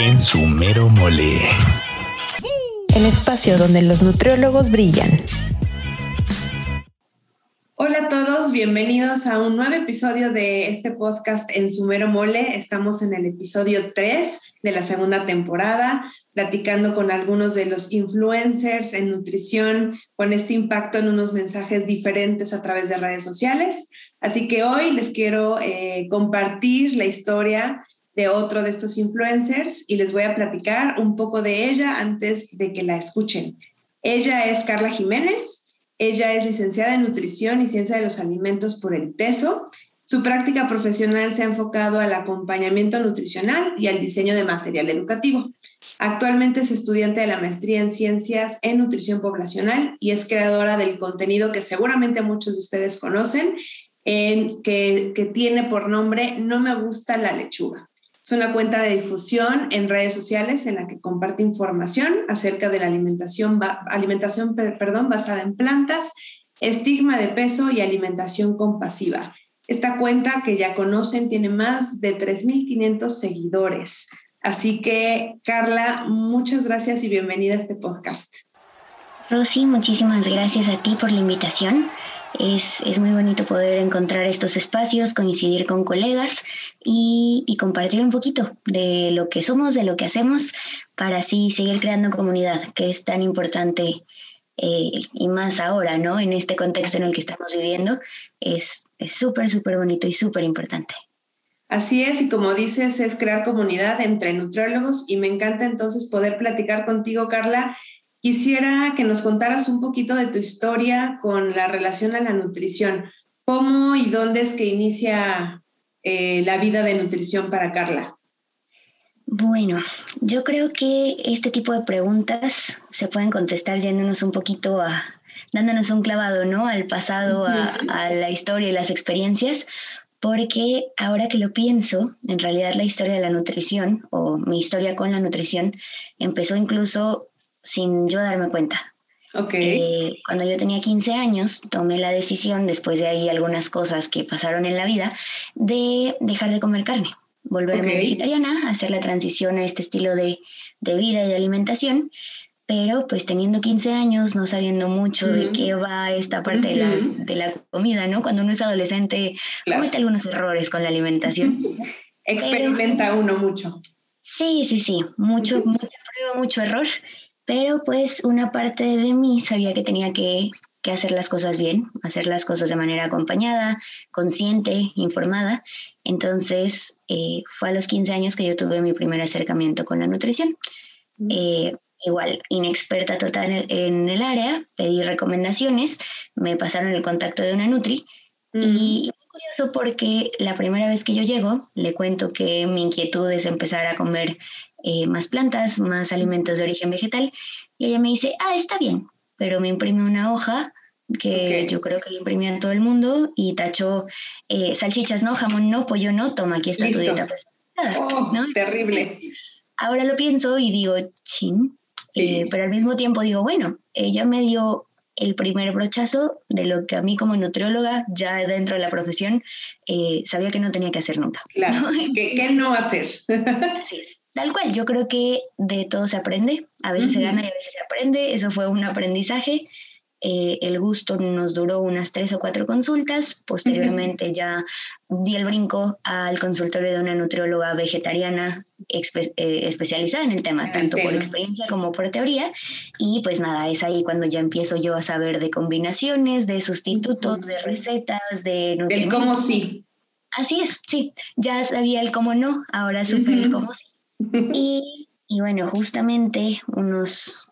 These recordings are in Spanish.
en su mero mole. El espacio donde los nutriólogos brillan. Hola a todos, bienvenidos a un nuevo episodio de este podcast en su mero mole. Estamos en el episodio 3 de la segunda temporada, platicando con algunos de los influencers en nutrición, con este impacto en unos mensajes diferentes a través de redes sociales. Así que hoy les quiero eh, compartir la historia de otro de estos influencers y les voy a platicar un poco de ella antes de que la escuchen. Ella es Carla Jiménez, ella es licenciada en nutrición y ciencia de los alimentos por el TESO. Su práctica profesional se ha enfocado al acompañamiento nutricional y al diseño de material educativo. Actualmente es estudiante de la maestría en ciencias en nutrición poblacional y es creadora del contenido que seguramente muchos de ustedes conocen, en, que, que tiene por nombre No me gusta la lechuga. Es una cuenta de difusión en redes sociales en la que comparte información acerca de la alimentación, alimentación perdón, basada en plantas, estigma de peso y alimentación compasiva. Esta cuenta que ya conocen tiene más de 3.500 seguidores. Así que, Carla, muchas gracias y bienvenida a este podcast. Rosy, muchísimas gracias a ti por la invitación. Es, es, muy bonito poder encontrar estos espacios, coincidir con colegas y, compartir un poquito de lo que somos, de lo que hacemos, para así seguir creando comunidad, que es tan importante eh, y más ahora, ¿no? En este contexto en el que estamos viviendo, es súper, súper bonito y súper importante. Así es, y como dices, es crear comunidad entre nutriólogos y me encanta entonces poder platicar contigo, Carla, Quisiera que nos contaras un poquito de tu historia con la relación a la nutrición. ¿Cómo y dónde es que inicia eh, la vida de nutrición para Carla? Bueno, yo creo que este tipo de preguntas se pueden contestar yéndonos un poquito a, dándonos un clavado, ¿no? Al pasado, a, a la historia y las experiencias, porque ahora que lo pienso, en realidad la historia de la nutrición o mi historia con la nutrición empezó incluso sin yo darme cuenta. Okay. Eh, cuando yo tenía 15 años, tomé la decisión, después de ahí algunas cosas que pasaron en la vida, de dejar de comer carne, volverme vegetariana, hacer la transición a este estilo de, de, vida y de alimentación, pero pues teniendo 15 años, no sabiendo mucho de qué va esta parte de, la, de, la, comida, ¿no? Cuando uno es adolescente, comete algunos errores con la alimentación. Experimenta uno mucho. Sí, sí, sí, mucho, mucho prueba, mucho error pero pues una parte de mí sabía que tenía que, hacer las cosas bien, hacer las cosas de manera acompañada, consciente, informada. Entonces eh, fue a los 15 años que yo tuve mi primer acercamiento con la nutrición. Eh, igual, inexperta total en el, área, pedí recomendaciones, me pasaron el contacto de una Nutri y muy curioso porque la primera vez que yo llego, le cuento que mi inquietud es empezar a comer eh, más plantas, más alimentos de origen vegetal. Y ella me dice, ah, está bien, pero me imprime una hoja que yo creo que le imprimía a todo el mundo y tachó eh, salchichas no, jamón no, pollo no, toma, aquí está tu dieta oh, Terrible. Ahora lo pienso y digo, chin, eh, pero al mismo tiempo digo, bueno, ella me dio el primer brochazo de lo que a mí como nutrióloga, ya dentro de la profesión, sabía que no tenía que hacer nunca. Claro, ¿Qué, no hacer? Así es. Tal cual, yo creo que de todo se aprende, a veces se gana y a veces se aprende, eso fue un aprendizaje. Eh, el gusto nos duró unas tres o cuatro consultas, posteriormente ya di el brinco al consultorio de una nutrióloga vegetariana eh, especializada en el tema, tanto por experiencia como por teoría, y pues nada, es ahí cuando ya empiezo yo a saber de combinaciones, de sustitutos, de recetas, de nutrientes. El cómo sí. Así es, sí, ya sabía el cómo no, ahora supe el cómo sí. Y, y, bueno, justamente unos,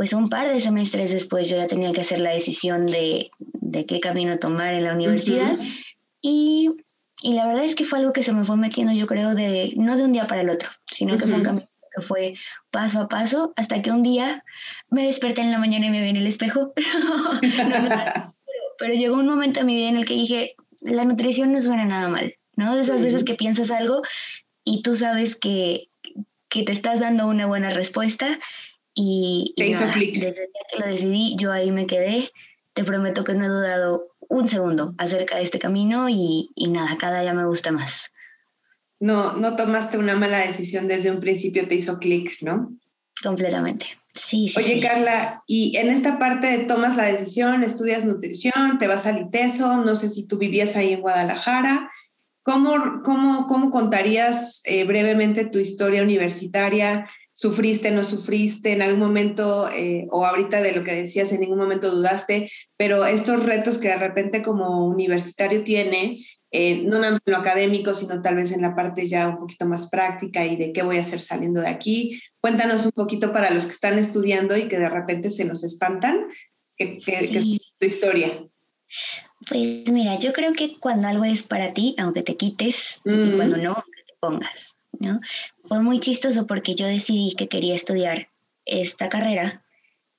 pues un par de semestres después yo ya tenía que hacer la decisión de, de qué camino tomar en la universidad. y, y, la verdad es que fue algo que se me fue metiendo, yo creo, de, no de un día para el otro, sino que fue un camino que fue paso a paso, hasta que un día me desperté en la mañana y me vi en el espejo. pero, pero, llegó un momento en mi vida en el que dije, la nutrición no suena nada mal, ¿no? De esas veces que piensas algo y tú sabes que, que te estás dando una buena respuesta y, hizo clic. Desde que lo decidí, yo ahí me quedé. Te prometo que no he dudado un segundo acerca de este camino y, y nada, cada día me gusta más. no, no tomaste una mala decisión desde un principio, te hizo clic, ¿no? Completamente. Sí, sí, Oye, Carla, y en esta parte tomas la decisión, estudias nutrición, te vas al ITESO, no sé si tú vivías ahí en Guadalajara. ¿Cómo, cómo, cómo contarías eh, brevemente tu historia universitaria? ¿Sufriste, no sufriste en algún momento, eh, o ahorita de lo que decías, en ningún momento dudaste, pero estos retos que de repente como universitario tiene, eh, no nada más en lo académico, sino tal vez en la parte ya un poquito más práctica y de qué voy a hacer saliendo de aquí. Cuéntanos un poquito para los que están estudiando y que de repente se nos espantan, ¿qué, es tu historia? Pues mira, yo creo que cuando algo es para ti, aunque te quites, y mm. cuando no, aunque te pongas, ¿no? Fue muy chistoso porque yo decidí que quería estudiar esta carrera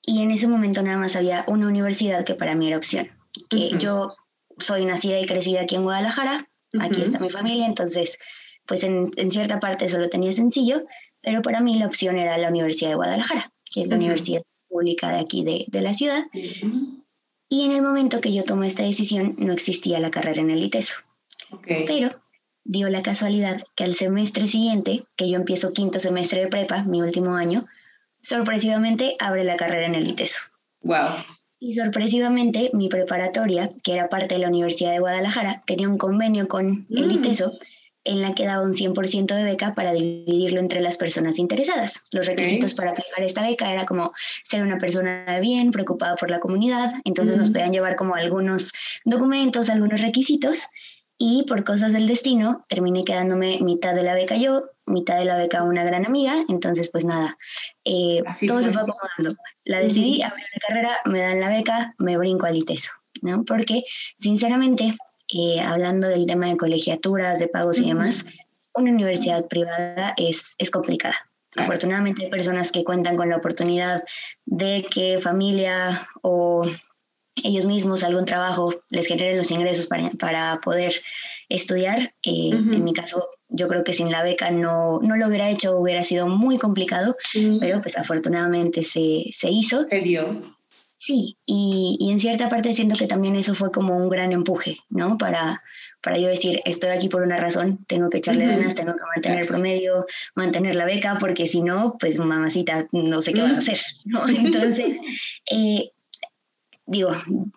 y en ese momento nada más había una universidad que para mí era opción. Que yo soy nacida y crecida aquí en Guadalajara, aquí está mi familia, entonces pues en, cierta parte eso lo tenía sencillo, pero para mí la opción era la Universidad de Guadalajara, que es la universidad pública de aquí de, de la ciudad. Y en el momento que yo tomé esta decisión no existía la carrera en el ITESO. Pero dio la casualidad que al semestre siguiente, que yo empiezo quinto semestre de prepa, mi último año, sorpresivamente abre la carrera en el ITESO. Wow. Y sorpresivamente, mi preparatoria, que era parte de la Universidad de Guadalajara, tenía un convenio con el mm. ITESO en la que daba un 100% de beca para dividirlo entre las personas interesadas. Los requisitos para aplicar esta beca era como ser una persona de bien, preocupada por la comunidad, entonces nos podían llevar como algunos documentos, algunos requisitos, y por cosas del destino terminé quedándome mitad de la beca yo, mitad de la beca una gran amiga, entonces pues nada, eh, todo se fue acomodando. La decidí, abrir la carrera, me dan la beca, me brinco al ITESO, ¿no? Porque sinceramente, eh, hablando del tema de colegiaturas, de pagos y demás, una universidad privada es, es complicada. Afortunadamente hay personas que cuentan con la oportunidad de que familia o ellos mismos algún trabajo les genere los ingresos para, poder estudiar. Eh, en mi caso, yo creo que sin la beca no, no lo hubiera hecho, hubiera sido muy complicado, pero pues afortunadamente se, se hizo. Se dio. Sí, y, y, en cierta parte siento que también eso fue como un gran empuje, ¿no? Para, para yo decir, estoy aquí por una razón, tengo que echarle ganas, tengo que mantener el promedio, mantener la beca, porque si no, pues mamacita, no sé qué vas a hacer, ¿no? Entonces, eh, digo,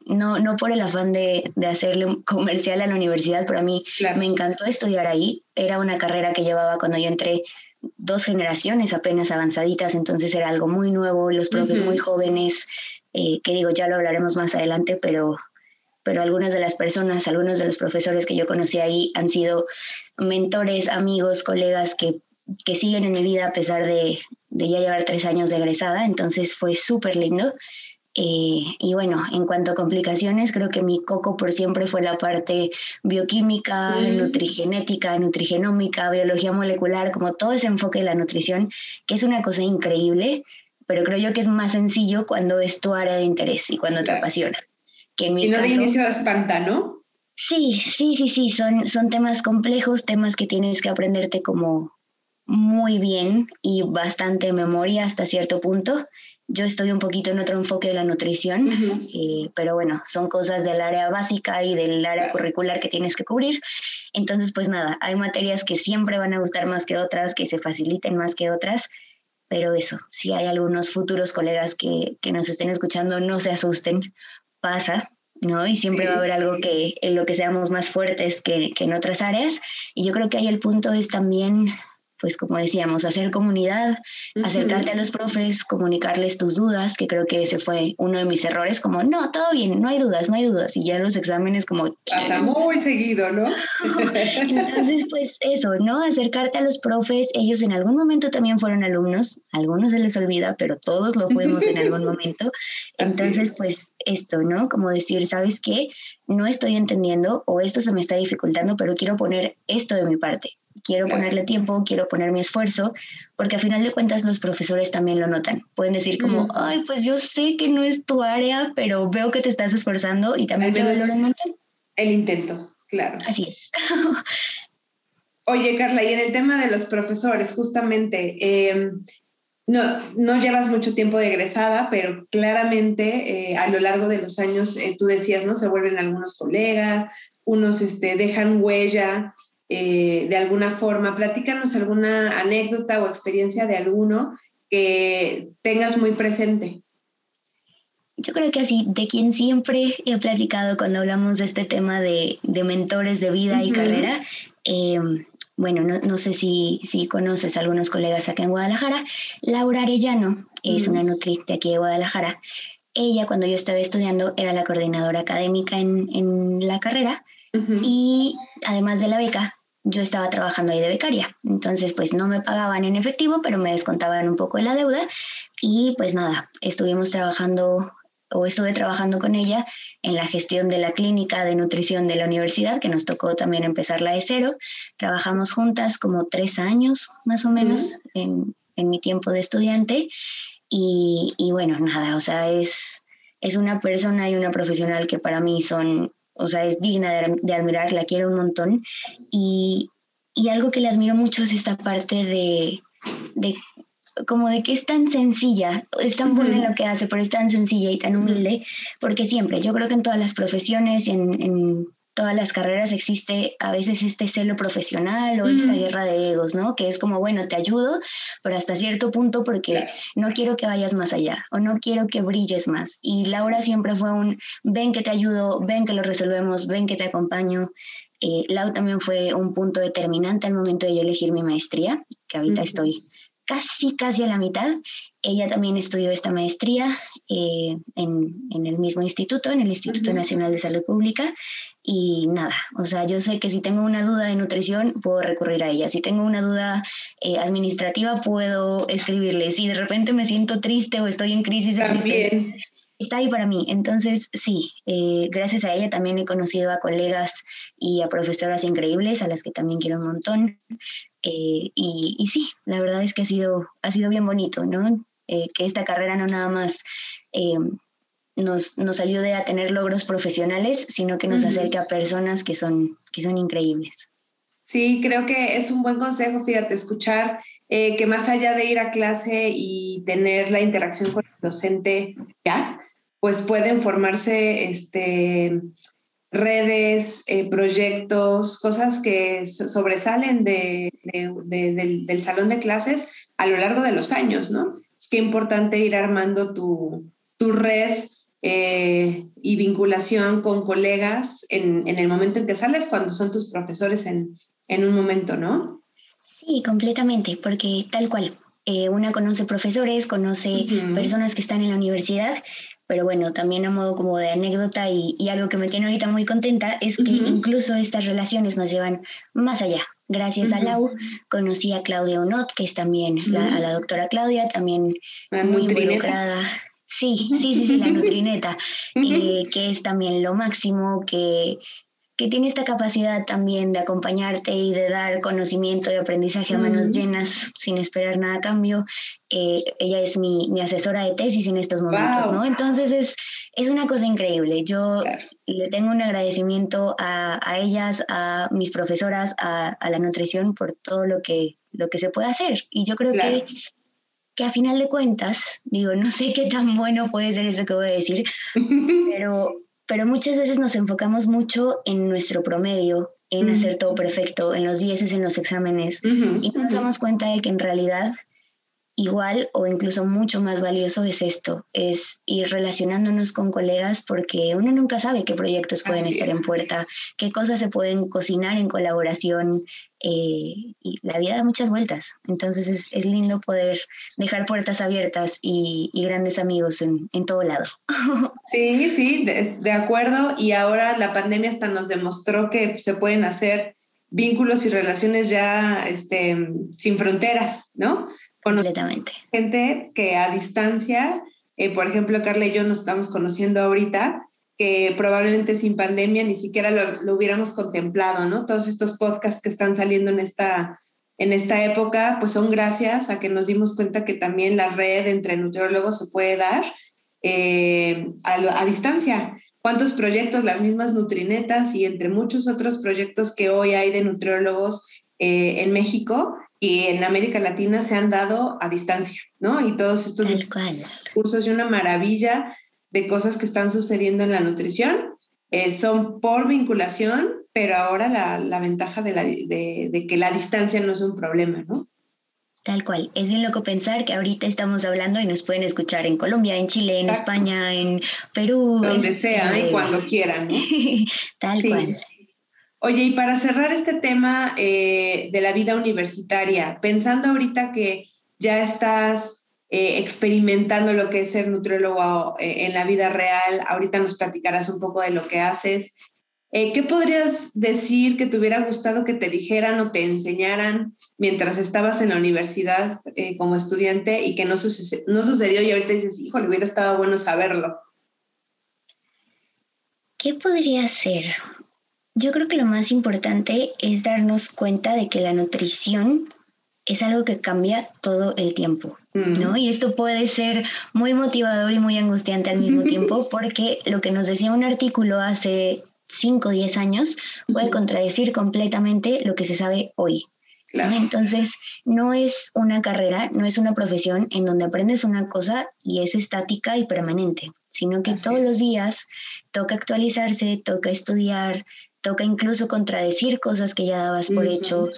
no, no por el afán de, de hacerle comercial a la universidad, pero a mí me encantó estudiar ahí. Era una carrera que llevaba cuando yo entré dos generaciones apenas avanzaditas, entonces era algo muy nuevo, los profes muy jóvenes, eh, que digo, ya lo hablaremos más adelante, pero, pero algunas de las personas, algunos de los profesores que yo conocí ahí han sido mentores, amigos, colegas que, que siguen en mi vida a pesar de, de ya llevar tres años de egresada, entonces fue súper lindo. Eh, y bueno, en cuanto a complicaciones, creo que mi coco por siempre fue la parte bioquímica, nutrigenética, nutrigenómica, biología molecular, como todo ese enfoque de la nutrición, que es una cosa increíble, pero creo yo que es más sencillo cuando es tu área de interés y cuando te apasiona. Que y no de inicio espanta, ¿no? Sí, sí, sí, sí, son, son temas complejos, temas que tienes que aprenderte como muy bien y bastante memoria hasta cierto punto yo estoy un poquito en otro enfoque de la nutrición, eh, pero bueno, son cosas del área básica y del área curricular que tienes que cubrir. Entonces, pues nada, hay materias que siempre van a gustar más que otras, que se faciliten más que otras, pero eso, si hay algunos futuros colegas que, que nos estén escuchando, no se asusten, pasa, ¿no? Y siempre va a haber algo que en lo que seamos más fuertes que, que en otras áreas. Y yo creo que ahí el punto es también pues como decíamos, hacer comunidad, acercarte a los profes, comunicarles tus dudas, que creo que ese fue uno de mis errores, como, no, todo bien, no hay dudas, no hay dudas, y ya los exámenes como... Pasa muy seguido, ¿no? Entonces, pues eso, ¿no? Acercarte a los profes, ellos en algún momento también fueron alumnos, algunos se les olvida, pero todos lo fuimos en algún momento. Entonces, pues esto, ¿no? Como decir, ¿sabes qué? No estoy entendiendo o esto se me está dificultando, pero quiero poner esto de mi parte quiero ponerle tiempo, quiero poner mi esfuerzo, porque a final de cuentas los profesores también lo notan. Pueden decir como, ay, pues yo sé que no es tu área, pero veo que te estás esforzando y también se valora un montón. El intento, claro. Así es. Oye, Carla, y en el tema de los profesores, justamente, em, no, no llevas mucho tiempo de egresada, pero claramente eh, a lo largo de los años, eh, tú decías, ¿no? Se vuelven algunos colegas, unos este, dejan huella eh, de alguna forma. Platícanos alguna anécdota o experiencia de alguno que tengas muy presente. Yo creo que así, de quien siempre he platicado cuando hablamos de este tema de, mentores de vida y carrera, eh, bueno, no, sé si, si, conoces a algunos colegas acá en Guadalajara, Laura Arellano es una nutriz de aquí de Guadalajara. Ella, cuando yo estaba estudiando, era la coordinadora académica en, en la carrera y además de la beca, yo estaba trabajando ahí de becaria. Entonces, pues no me pagaban en efectivo, pero me descontaban un poco de la deuda. Y pues nada, estuvimos trabajando o estuve trabajando con ella en la gestión de la clínica de nutrición de la universidad, que nos tocó también empezarla de cero. Trabajamos juntas como tres años más o menos en, en, mi tiempo de estudiante. Y, y, bueno, nada, o sea, es, es una persona y una profesional que para mí son o sea, es digna de, admirar, la quiero un montón. Y, algo que le admiro mucho es esta parte de, como de que es tan sencilla, es tan buena en lo que hace, pero es tan sencilla y tan humilde, porque siempre, yo creo que en todas las profesiones, en, en todas las carreras existe a veces este celo profesional o esta guerra de egos, ¿no? Que es como, bueno, te ayudo, pero hasta cierto punto porque no quiero que vayas más allá o no quiero que brilles más. Y Laura siempre fue un, ven que te ayudo, ven que lo resolvemos, ven que te acompaño. Eh, Lau también fue un punto determinante al momento de yo elegir mi maestría, que ahorita estoy casi, casi a la mitad. Ella también estudió esta maestría eh, en, en, el mismo instituto, en el Instituto Nacional de Salud Pública, y nada, o sea, yo sé que si tengo una duda de nutrición, puedo recurrir a ella. Si tengo una duda eh, administrativa, puedo escribirle. Si de repente me siento triste o estoy en crisis, también. está ahí para mí. Entonces, sí, eh, gracias a ella también he conocido a colegas y a profesoras increíbles, a las que también quiero un montón. Eh, y, y, sí, la verdad es que ha sido, ha sido bien bonito, ¿no? que esta carrera no nada más nos, nos ayude a tener logros profesionales, sino que nos acerque a personas que son, que son increíbles. Sí, creo que es un buen consejo, fíjate, escuchar eh, que más allá de ir a clase y tener la interacción con el docente ya, pues pueden formarse este, redes, eh, proyectos, cosas que sobresalen de, del, del, salón de clases a lo largo de los años, ¿no? Es que importante ir armando tu, tu red eh, y vinculación con colegas en, en, el momento en que sales, cuando son tus profesores en, en un momento, ¿no? Sí, completamente, porque tal cual, eh, una conoce profesores, conoce personas que están en la universidad, pero bueno, también a modo como de anécdota y, y algo que me tiene ahorita muy contenta es que incluso estas relaciones nos llevan más allá. Gracias a Lau conocí a Claudia Onot, que es también a la doctora Claudia, también muy involucrada. Sí, sí, sí, sí, la nutrineta, eh, que es también lo máximo, que, que tiene esta capacidad también de acompañarte y de dar conocimiento y aprendizaje a manos llenas sin esperar nada a cambio. Eh, ella es mi, mi, asesora de tesis en estos momentos, ¿no? Entonces es, es una cosa increíble. Yo le tengo un agradecimiento a, a ellas, a mis profesoras, a, a, la nutrición por todo lo que, lo que se puede hacer. Y yo creo que que a final de cuentas, digo, no sé qué tan bueno puede ser eso que voy a decir, pero, pero muchas veces nos enfocamos mucho en nuestro promedio, en hacer todo perfecto, en los dieces, en los exámenes, y no nos damos cuenta de que en realidad igual o incluso mucho más valioso es esto, es ir relacionándonos con colegas porque uno nunca sabe qué proyectos pueden estar en puerta, qué cosas se pueden cocinar en colaboración eh, y la vida da muchas vueltas. Entonces es, es lindo poder dejar puertas abiertas y, y grandes amigos en, en, todo lado. Sí, sí, de, de acuerdo. Y ahora la pandemia hasta nos demostró que se pueden hacer vínculos y relaciones ya este, sin fronteras, ¿no? Completamente. Gente que a distancia, eh, por ejemplo, Carla y yo nos estamos conociendo ahorita, que probablemente sin pandemia ni siquiera lo, hubiéramos contemplado, ¿no? Todos estos podcasts que están saliendo en esta, en esta época, pues son gracias a que nos dimos cuenta que también la red entre nutriólogos se puede dar eh, a, distancia. ¿Cuántos proyectos, las mismas nutrinetas y entre muchos otros proyectos que hoy hay de nutriólogos eh, en México, y en América Latina se han dado a distancia, ¿no? Y todos estos cursos y una maravilla de cosas que están sucediendo en la nutrición eh, son por vinculación pero ahora la, la ventaja de, la, de, de que la distancia no es un problema, ¿no? Tal cual. Es bien loco pensar que ahorita estamos hablando y nos pueden escuchar en Colombia, en Chile, en España, en Perú. Donde sea y cuando quieran. ¿no? Tal cual. Oye, y para cerrar este tema eh, de la vida universitaria, pensando ahorita que ya estás eh, experimentando lo que es ser nutriólogo eh, en la vida real, ahorita nos platicarás un poco de lo que haces. ¿Qué podrías decir que te hubiera gustado que te dijeran o te enseñaran mientras estabas en la universidad como estudiante y que no, no sucedió y ahorita dices, híjole, hubiera estado bueno saberlo? ¿Qué podría ser? Yo creo que lo más importante es darnos cuenta de que la nutrición es algo que cambia todo el tiempo, ¿no? Y esto puede ser muy motivador y muy angustiante al mismo tiempo porque lo que nos decía un artículo hace 5 o 10 años puede contradecir completamente lo que se sabe hoy, entonces, no es una carrera, no es una profesión en donde aprendes una cosa y es estática y permanente, sino que todos los días toca actualizarse, toca estudiar, toca incluso contradecir cosas que ya dabas por hecho.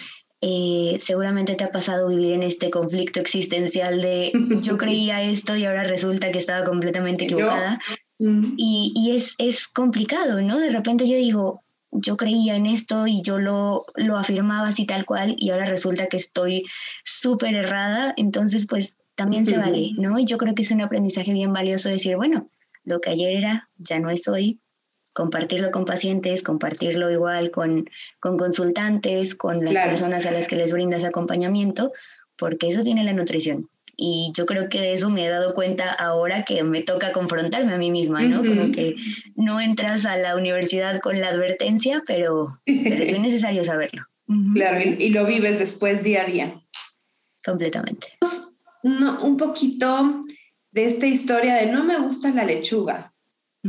Eh, seguramente te ha pasado vivir en este conflicto existencial de yo creía esto y ahora resulta que estaba completamente equivocada. Y, y es, es complicado, ¿no? De repente yo digo, yo creía en esto y yo lo, lo afirmaba así tal cual y ahora resulta que estoy súper errada, entonces pues también se vale, ¿no? Y yo creo que es un aprendizaje bien valioso decir, bueno, lo que ayer era, ya no es hoy, compartirlo con pacientes, compartirlo igual con, con consultantes, con las personas a las que les brindas acompañamiento, porque eso tiene la nutrición. Y yo creo que de eso me he dado cuenta ahora que me toca confrontarme a mí misma, ¿no? Como que no entras a la universidad con la advertencia, pero, pero es muy necesario saberlo. Claro, y, lo vives después día a día. Completamente. No, un poquito de esta historia de no me gusta la lechuga.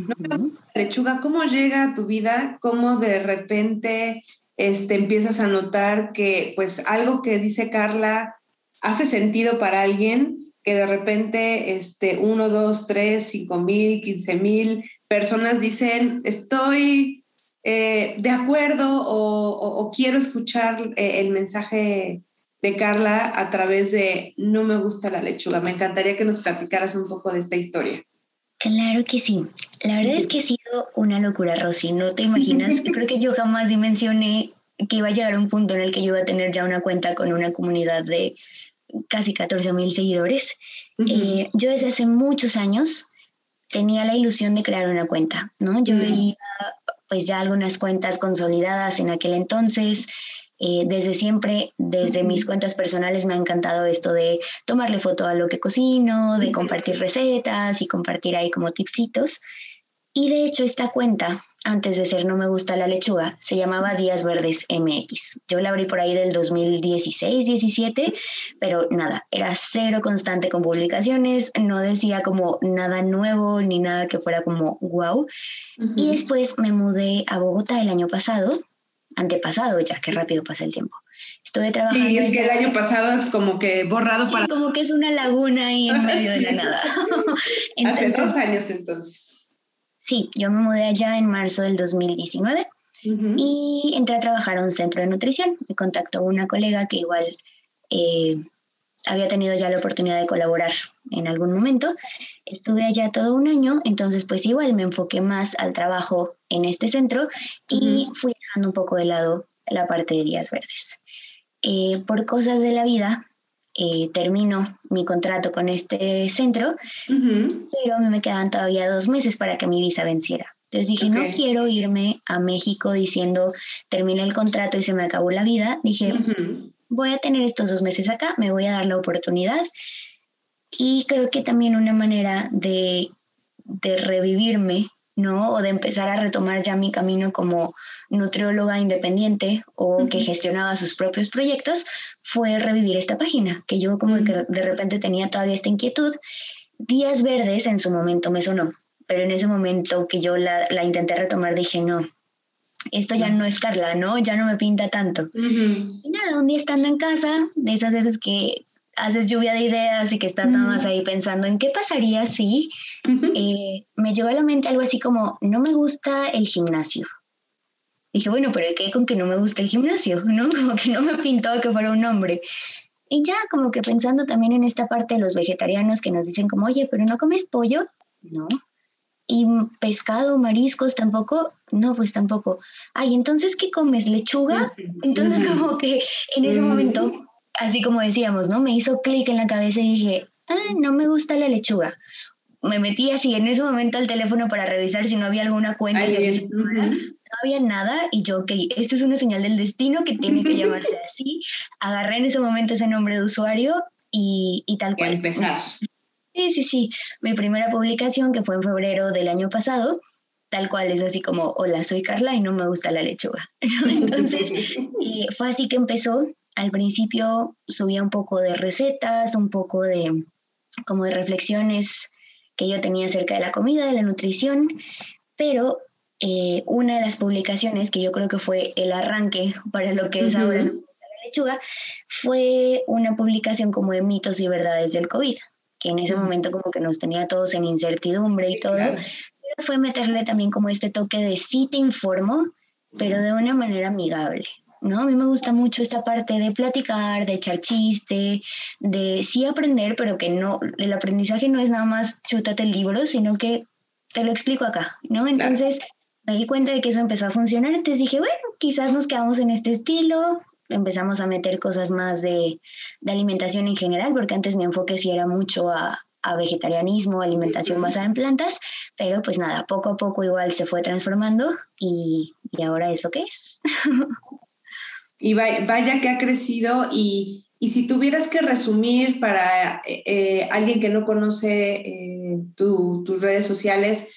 No me gusta la lechuga. ¿Cómo llega a tu vida? ¿Cómo de repente este, empiezas a notar que pues algo que dice Carla hace sentido para alguien que de repente este, uno, dos, tres, cinco mil, quince mil personas dicen, estoy eh, de acuerdo o, quiero escuchar eh, el mensaje de Carla a través de No me gusta la lechuga. Me encantaría que nos platicaras un poco de esta historia. Claro que sí. La verdad es que ha sido una locura, Rosy. No te imaginas. Creo que yo jamás dimensioné que iba a llegar a un punto en el que yo iba a tener ya una cuenta con una comunidad de casi 14 mil seguidores. Eh, yo desde hace muchos años tenía la ilusión de crear una cuenta, ¿no? Yo veía pues ya algunas cuentas consolidadas en aquel entonces. Eh, desde siempre, desde mis cuentas personales me ha encantado esto de tomarle foto a lo que cocino, de compartir recetas y compartir ahí como tipsitos. Y de hecho esta cuenta antes de ser No Me Gusta la Lechuga, se llamaba Días Verdes MX. Yo la abrí por ahí del 2016-17, pero nada, era cero constante con publicaciones, no decía como nada nuevo ni nada que fuera como wow. Y después me mudé a Bogotá el año pasado, antepasado ya, qué rápido pasa el tiempo. Estuve trabajando. Sí, es que el año pasado es como que borrado para. Como que es una laguna ahí en medio de la nada. Hace dos años entonces. Sí, yo me mudé allá en marzo del 2019 y entré a trabajar a un centro de nutrición. Me contactó una colega que igual eh, había tenido ya la oportunidad de colaborar en algún momento. Estuve allá todo un año, entonces pues igual me enfoqué más al trabajo en este centro y fui dejando un poco de lado la parte de días verdes. Eh, por cosas de la vida, eh, termino mi contrato con este centro, pero a mí me quedan todavía dos meses para que mi visa venciera. Entonces dije, no quiero irme a México diciendo, terminé el contrato y se me acabó la vida. Dije, voy a tener estos dos meses acá, me voy a dar la oportunidad. Y creo que también una manera de, de revivirme ¿no? O de empezar a retomar ya mi camino como nutrióloga independiente o que gestionaba sus propios proyectos, fue revivir esta página, que yo como que de repente tenía todavía esta inquietud. Días Verdes en su momento me sonó, pero en ese momento que yo la, intenté retomar dije, no, esto ya no es Carla, ¿no? Ya no me pinta tanto. Y nada, un día estando en casa, de esas veces que haces lluvia de ideas y que estás nada más ahí pensando en qué pasaría si eh, me llegó a la mente algo así como, no me gusta el gimnasio. Dije, bueno, pero ¿qué con que no me gusta el gimnasio? ¿No? Como que no me pintó que fuera un hombre. Y ya como que pensando también en esta parte de los vegetarianos que nos dicen como, oye, pero no comes pollo, no. Y pescado, mariscos tampoco, no, pues tampoco. Ay, entonces, ¿qué comes? ¿Lechuga? Entonces como que en ese momento, así como decíamos, ¿no? Me hizo clic en la cabeza y dije, ah, no me gusta la lechuga. Me metí así en ese momento al teléfono para revisar si no había alguna cuenta. y no había nada y yo, ok, esta es una señal del destino que tiene que llamarse así. Agarré en ese momento ese nombre de usuario y, y tal cual. empezar. Sí, sí, sí. Mi primera publicación, que fue en febrero del año pasado, tal cual es así como, hola, soy Carla y no me gusta la lechuga. Entonces, eh, fue así que empezó. Al principio subía un poco de recetas, un poco de como de reflexiones que yo tenía acerca de la comida, de la nutrición, pero eh, una de las publicaciones que yo creo que fue el arranque para lo que es ahora la lechuga, fue una publicación como de mitos y verdades del COVID, que en ese momento como que nos tenía todos en incertidumbre y todo, pero fue meterle también como este toque de sí te informo, pero de una manera amigable. ¿No? A mí me gusta mucho esta parte de platicar, de echar chiste, de sí aprender, pero que no, el aprendizaje no es nada más chútate el libro, sino que te lo explico acá, ¿no? Entonces me di cuenta de que eso empezó a funcionar, entonces dije, bueno, quizás nos quedamos en este estilo, empezamos a meter cosas más de, de alimentación en general, porque antes mi enfoque sí era mucho a, a vegetarianismo, alimentación basada en plantas, pero pues nada, poco a poco igual se fue transformando y, y ahora es lo que es. Y vaya que ha crecido y, y si tuvieras que resumir para eh, eh, alguien que no conoce eh, tus redes sociales,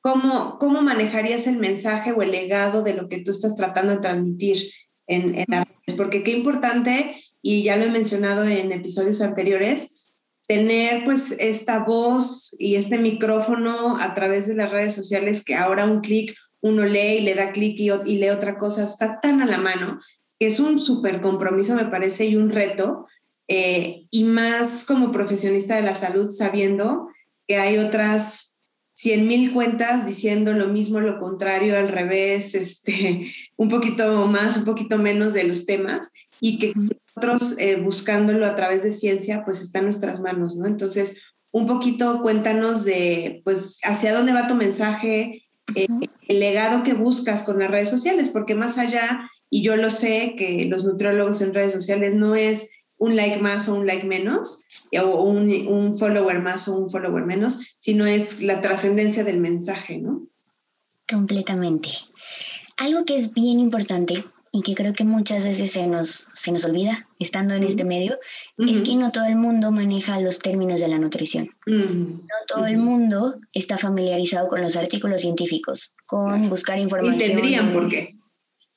¿cómo, ¿cómo manejarías el mensaje o el legado de lo que tú estás tratando de transmitir en, las redes? Porque qué importante, y ya lo he mencionado en episodios anteriores, tener pues esta voz y este micrófono a través de las redes sociales que ahora un clic uno lee y le da clic y, y, lee otra cosa, está tan a la mano es un súper compromiso, me parece, y un reto, eh, y más como profesionista de la salud, sabiendo que hay otras 100 mil cuentas diciendo lo mismo, lo contrario, al revés, este, un poquito más, un poquito menos de los temas, y que nosotros eh, buscándolo a través de ciencia, pues está en nuestras manos, ¿no? Entonces, un poquito cuéntanos de, pues, hacia dónde va tu mensaje, eh, el legado que buscas con las redes sociales, porque más allá y yo lo sé que los nutriólogos en redes sociales no es un like más o un like menos, o un, un follower más o un follower menos, sino es la trascendencia del mensaje, ¿no? Completamente. Algo que es bien importante y que creo que muchas veces se nos, se nos olvida estando en este medio, es que no todo el mundo maneja los términos de la nutrición. No todo el mundo está familiarizado con los artículos científicos, con buscar información. Y tendrían por qué.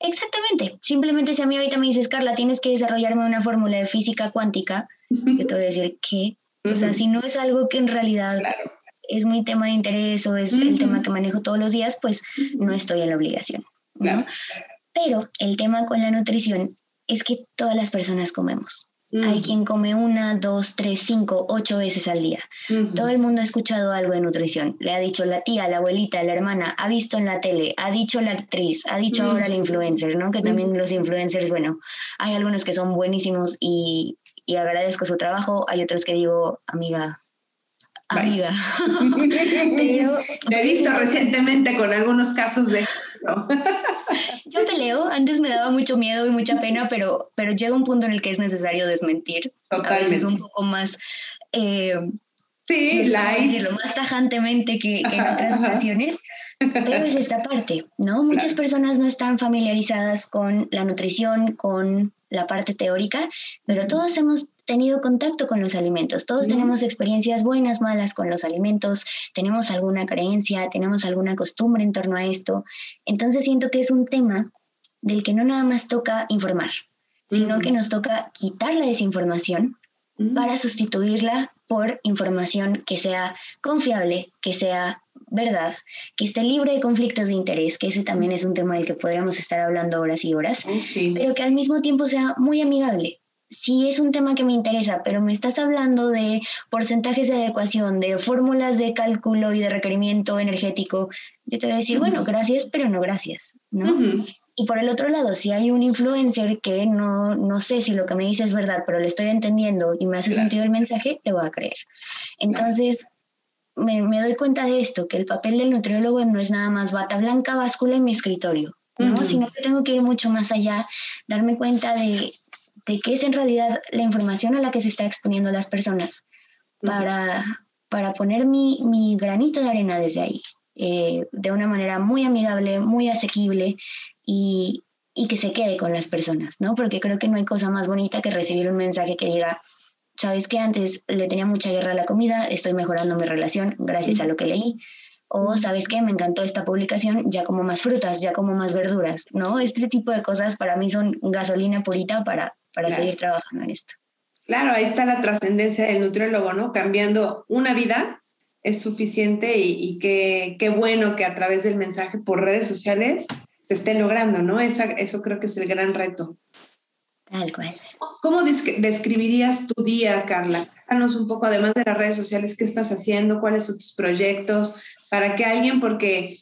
Exactamente. Simplemente si a mí ahorita me dices, Carla, tienes que desarrollarme una fórmula de física cuántica, yo te voy a decir que, o sea, si no es algo que en realidad es mi tema de interés o es el tema que manejo todos los días, pues no estoy en la obligación. Pero el tema con la nutrición es que todas las personas comemos. Hay quien come una, dos, tres, cinco, ocho veces al día. Todo el mundo ha escuchado algo de nutrición. Le ha dicho la tía, la abuelita, la hermana, ha visto en la tele, ha dicho la actriz, ha dicho ahora el influencer, ¿no? Que también los influencers, bueno, hay algunos que son buenísimos y, y agradezco su trabajo. Hay otros que digo, amiga, amiga. Pero, he visto recientemente con algunos casos de... Yo peleo, antes me daba mucho miedo y mucha pena, pero, pero llega un punto en el que es necesario desmentir. Totalmente. A veces un poco más... Eh, sí, decirlo más tajantemente que, en otras ocasiones, pero es esta parte, ¿no? Muchas personas no están familiarizadas con la nutrición, con la parte teórica, pero todos hemos tenido contacto con los alimentos, todos tenemos experiencias buenas, malas con los alimentos, tenemos alguna creencia, tenemos alguna costumbre en torno a esto. Entonces siento que es un tema del que no nada más toca informar, sino que nos toca quitar la desinformación para sustituirla por información que sea confiable, que sea verdad, que esté libre de conflictos de interés, que ese también es un tema del que podríamos estar hablando horas y horas, pero que al mismo tiempo sea muy amigable. Si es un tema que me interesa, pero me estás hablando de porcentajes de adecuación, de fórmulas de cálculo y de requerimiento energético, yo te voy a decir, bueno, gracias, pero no gracias, ¿no? Y por el otro lado, si hay un influencer que no, no sé si lo que me dice es verdad, pero le estoy entendiendo y me hace sentido el mensaje, le voy a creer. Entonces, me, me, doy cuenta de esto, que el papel del nutriólogo no es nada más bata blanca, báscula en mi escritorio, ¿no? Sino que tengo que ir mucho más allá, darme cuenta de, de qué es en realidad la información a la que se está exponiendo las personas para, para poner mi, mi, granito de arena desde ahí, eh, de una manera muy amigable, muy asequible y, y que se quede con las personas, ¿no? Porque creo que no hay cosa más bonita que recibir un mensaje que diga, sabes que antes le tenía mucha guerra a la comida, estoy mejorando mi relación gracias a lo que leí. O sabes que me encantó esta publicación, ya como más frutas, ya como más verduras, ¿no? Este tipo de cosas para mí son gasolina purita para, para seguir trabajando en esto. Claro, ahí está la trascendencia del nutriólogo, ¿no? Cambiando una vida es suficiente y, y qué, qué, bueno que a través del mensaje por redes sociales se esté logrando, ¿no? Esa, eso creo que es el gran reto. Tal cual. ¿Cómo describirías tu día, Carla? Háganos un poco, además de las redes sociales, qué estás haciendo, cuáles son tus proyectos, para que alguien, porque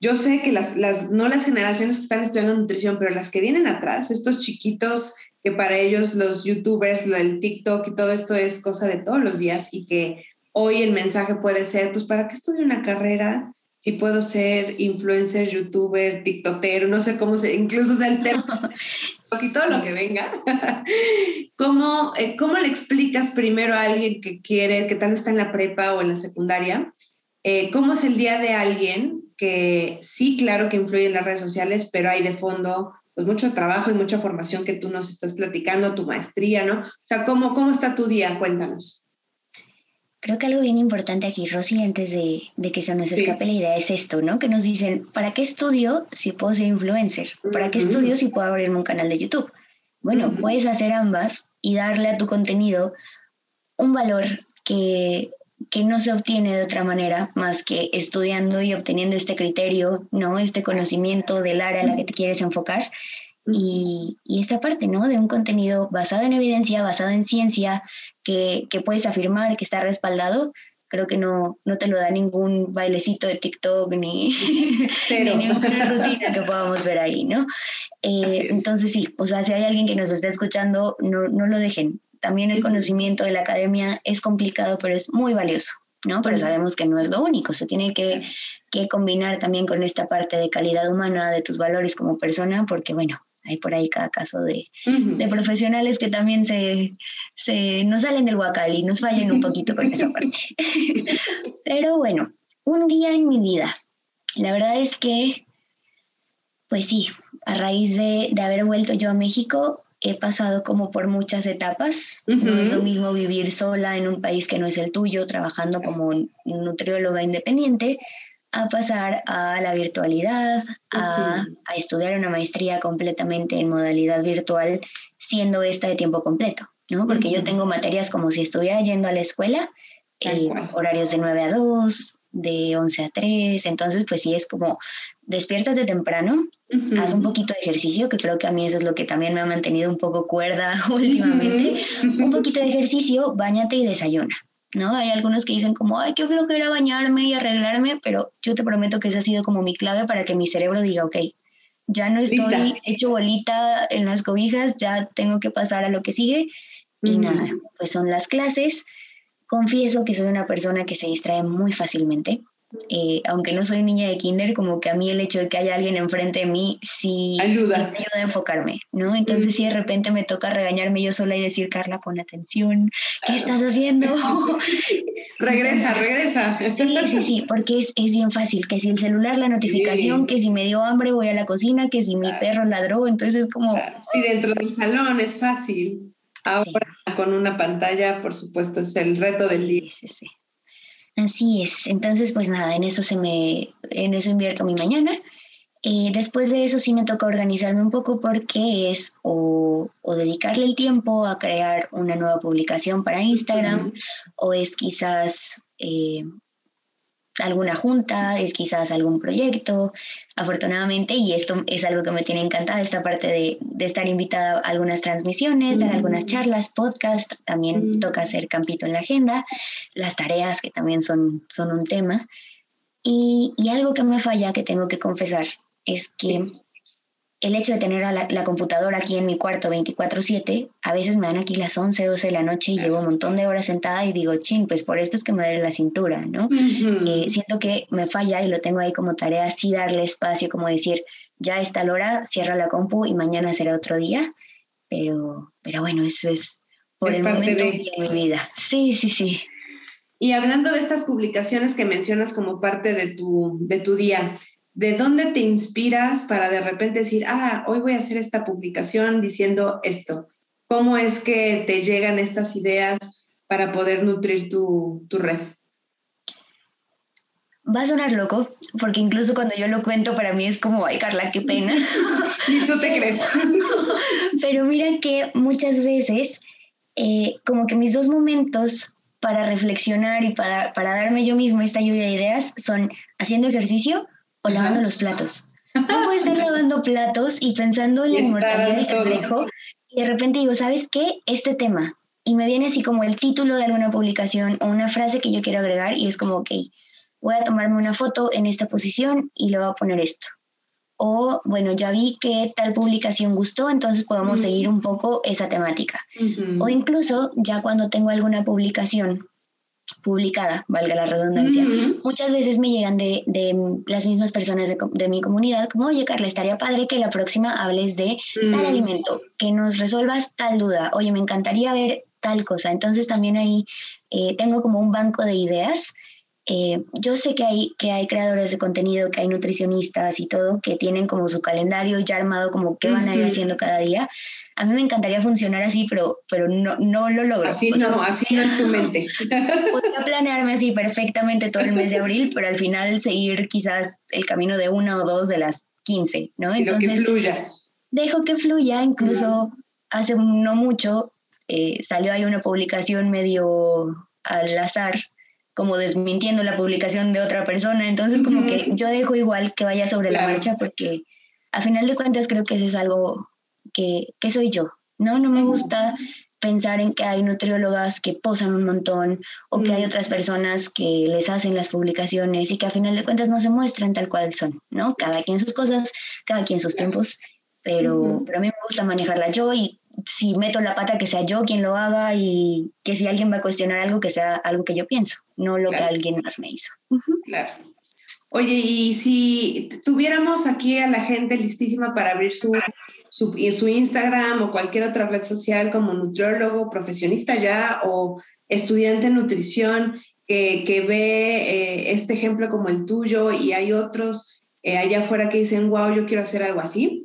yo sé que las, las, no las generaciones que están estudiando nutrición, pero las que vienen atrás, estos chiquitos que para ellos los youtubers, el TikTok y todo esto es cosa de todos los días y que hoy el mensaje puede ser, pues, ¿para qué estudio una carrera si puedo ser influencer, youtuber, tiktokero, no sé cómo se, incluso sea el término, todo lo que venga. ¿Cómo, eh, ¿Cómo le explicas primero a alguien que quiere, que tal vez está en la prepa o en la secundaria, eh, cómo es el día de alguien que sí, claro que influye en las redes sociales, pero hay de fondo pues mucho trabajo y mucha formación que tú nos estás platicando, tu maestría, ¿no? O sea, ¿cómo, cómo está tu día? Cuéntanos. Creo que algo bien importante aquí, Rosy, antes de, de que se nos escape sí. la idea, es esto, ¿no? Que nos dicen, ¿para qué estudio si puedo ser influencer? ¿Para qué estudio si puedo abrirme un canal de YouTube? Bueno, uh -huh. puedes hacer ambas y darle a tu contenido un valor que, que no se obtiene de otra manera más que estudiando y obteniendo este criterio, ¿no? Este conocimiento del área a la que te quieres enfocar. Y, y, esta parte, ¿no? De un contenido basado en evidencia, basado en ciencia, que, que puedes afirmar que está respaldado, creo que no, no te lo da ningún bailecito de TikTok ni, ni ninguna rutina que podamos ver ahí, ¿no? Eh, entonces sí, o sea, si hay alguien que nos está escuchando, no, no lo dejen. También el conocimiento de la academia es complicado, pero es muy valioso, ¿no? Pero sabemos que no es lo único, se tiene que, que combinar también con esta parte de calidad humana, de tus valores como persona, porque bueno, hay por ahí cada caso de, uh -huh. de profesionales que también se, se nos salen del huacal y nos fallan un poquito con esa parte. Pero bueno, un día en mi vida. La verdad es que, pues sí, a raíz de, de haber vuelto yo a México, he pasado como por muchas etapas. Uh -huh. No es lo mismo vivir sola en un país que no es el tuyo, trabajando como nutrióloga independiente, a pasar a la virtualidad, a, uh -huh. a, estudiar una maestría completamente en modalidad virtual, siendo esta de tiempo completo, ¿no? Porque uh -huh. yo tengo materias como si estuviera yendo a la escuela, eh, horarios de 9 a 2, de 11 a 3, entonces pues sí es como despiértate temprano, uh -huh. haz un poquito de ejercicio, que creo que a mí eso es lo que también me ha mantenido un poco cuerda últimamente, un poquito de ejercicio, bañate y desayuna. ¿No? Hay algunos que dicen como, ay, qué flojera bañarme y arreglarme, pero yo te prometo que esa ha sido como mi clave para que mi cerebro diga, ok, ya no estoy Lista. hecho bolita en las cobijas, ya tengo que pasar a lo que sigue. Y nada, pues son las clases. Confieso que soy una persona que se distrae muy fácilmente eh, aunque no soy niña de kinder, como que a mí el hecho de que haya alguien enfrente de mí sí, ayuda. sí me ayuda a enfocarme, ¿no? Entonces mm. si de repente me toca regañarme yo sola y decir, Carla, pon atención, ¿qué estás haciendo? regresa, regresa. Sí, sí, sí, porque es, es bien fácil, que si el celular, la notificación, sí. que si me dio hambre voy a la cocina, que si mi perro ladró, entonces como... Sí, dentro del salón es fácil. Ahora sí. con una pantalla, por supuesto, es el reto del día. Sí, sí, sí. Así es. Entonces, pues nada, en eso se me, en eso invierto mi mañana. Eh, después de eso sí me toca organizarme un poco porque es o, o, dedicarle el tiempo a crear una nueva publicación para Instagram uh -huh. o es quizás eh, alguna junta, es quizás algún proyecto, afortunadamente, y esto es algo que me tiene encantada, esta parte de, de estar invitada a algunas transmisiones, dar algunas charlas, podcast, también toca hacer campito en la agenda, las tareas que también son, son un tema. Y, y algo que me falla, que tengo que confesar, es que el hecho de tener la, computadora aquí en mi cuarto 24/7, a veces me dan aquí las 11, 12 de la noche y llevo un montón de horas sentada y digo, ching, pues por esto es que me duele la cintura, ¿no? Eh, siento que me falla y lo tengo ahí como tarea, sí darle espacio, como decir, ya está la hora, cierra la compu y mañana será otro día, pero, pero bueno, eso es por el momento de... mi vida. Sí, sí, sí. Y hablando de estas publicaciones que mencionas como parte de tu, de tu día, ¿De dónde te inspiras para de repente decir, ah, hoy voy a hacer esta publicación diciendo esto? ¿Cómo es que te llegan estas ideas para poder nutrir tu, red? Va a sonar loco, porque incluso cuando yo lo cuento para mí es como, ay Carla, qué pena. ¿Y tú te crees? Pero mira que muchas veces, eh, como que mis dos momentos para reflexionar y para, para darme yo mismo esta lluvia de ideas son haciendo ejercicio o lavando los platos. No puedo estar lavando platos y pensando en la inmortalidad del cangrejo y de repente digo, ¿sabes qué? Este tema. Y me viene así como el título de alguna publicación o una frase que yo quiero agregar y es como, ok, voy a tomarme una foto en esta posición y le voy a poner esto. O, bueno, ya vi que tal publicación gustó, entonces podemos seguir un poco esa temática. O incluso ya cuando tengo alguna publicación publicada, valga la redundancia, muchas veces me llegan de, las mismas personas de, mi comunidad, como, oye, Carla, estaría padre que la próxima hables de tal mm. alimento, que nos resuelvas tal duda, oye, me encantaría ver tal cosa. Entonces también ahí eh, tengo como un banco de ideas. Eh, yo sé que hay, que hay creadores de contenido, que hay nutricionistas y todo, que tienen como su calendario ya armado, como qué van a ir haciendo cada día. A mí me encantaría funcionar así, pero, pero no, no lo logro. Así no, así no es tu mente. Podría planearme así perfectamente todo el mes de abril, pero al final seguir quizás el camino de una o dos de las 15, ¿no? Entonces, que fluya. Dejo que fluya, incluso hace no mucho eh, salió ahí una publicación medio al azar, como desmintiendo la publicación de otra persona, entonces como que yo dejo igual que vaya sobre la marcha porque a final de cuentas creo que eso es algo que, soy yo, ¿no? No me gusta pensar en que hay nutriólogas que posan un montón o que hay otras personas que les hacen las publicaciones y que a final de cuentas no se muestran tal cual son, ¿no? Cada quien sus cosas, cada quien sus tiempos, pero, pero a mí me gusta manejarla yo y si meto la pata que sea yo quien lo haga y que si alguien va a cuestionar algo que sea algo que yo pienso, no lo que alguien más me hizo. Claro. Oye, y si tuviéramos aquí a la gente listísima para abrir su, su, su, Instagram o cualquier otra red social como nutriólogo, profesionista ya o estudiante de nutrición que, que ve eh, este ejemplo como el tuyo y hay otros eh, allá afuera que dicen, wow, yo quiero hacer algo así.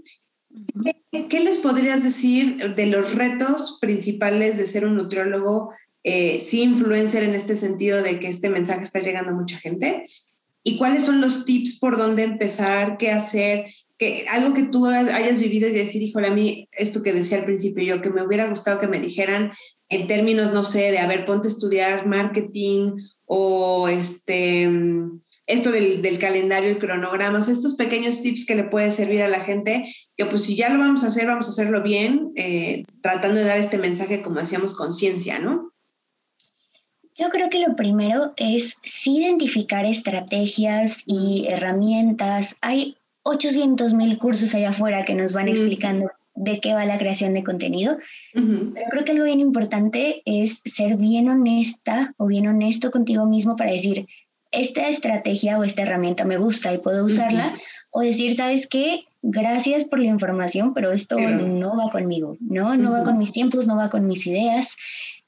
¿Qué, les podrías decir de los retos principales de ser un nutriólogo, eh, sí influencer en este sentido de que este mensaje está llegando a mucha gente? y cuáles son los tips por dónde empezar, qué hacer, que, algo que tú hayas vivido y decir, híjole, a mí esto que decía al principio yo, que me hubiera gustado que me dijeran en términos, no sé, de, a ver, ponte a estudiar marketing o este, esto del, del calendario y cronogramas, estos pequeños tips que le puede servir a la gente, que pues si ya lo vamos a hacer, vamos a hacerlo bien, eh, tratando de dar este mensaje, como decíamos, conciencia, ¿no? Yo creo que lo primero es sí identificar estrategias y herramientas. Hay 800 mil cursos allá afuera que nos van explicando de qué va la creación de contenido. Pero creo que algo bien importante es ser bien honesta o bien honesto contigo mismo para decir, esta estrategia o esta herramienta me gusta y puedo usarla. O decir, ¿sabes qué? Gracias por la información, pero esto no va conmigo, ¿no? No va con mis tiempos, no va con mis ideas.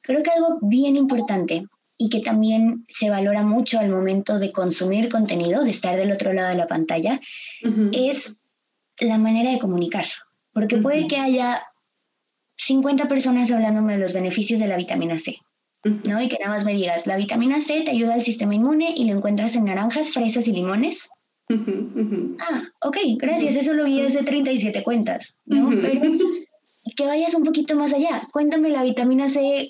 Creo que algo bien importante y que también se valora mucho al momento de consumir contenido, de estar del otro lado de la pantalla, es la manera de comunicar. Porque puede que haya 50 personas hablándome de los beneficios de la vitamina C, ¿no? Y que nada más me digas, la vitamina C te ayuda al sistema inmune y lo encuentras en naranjas, fresas y limones. Ah, ok, gracias, eso lo vi desde 37 cuentas, ¿no? Pero que vayas un poquito más allá. Cuéntame la vitamina C,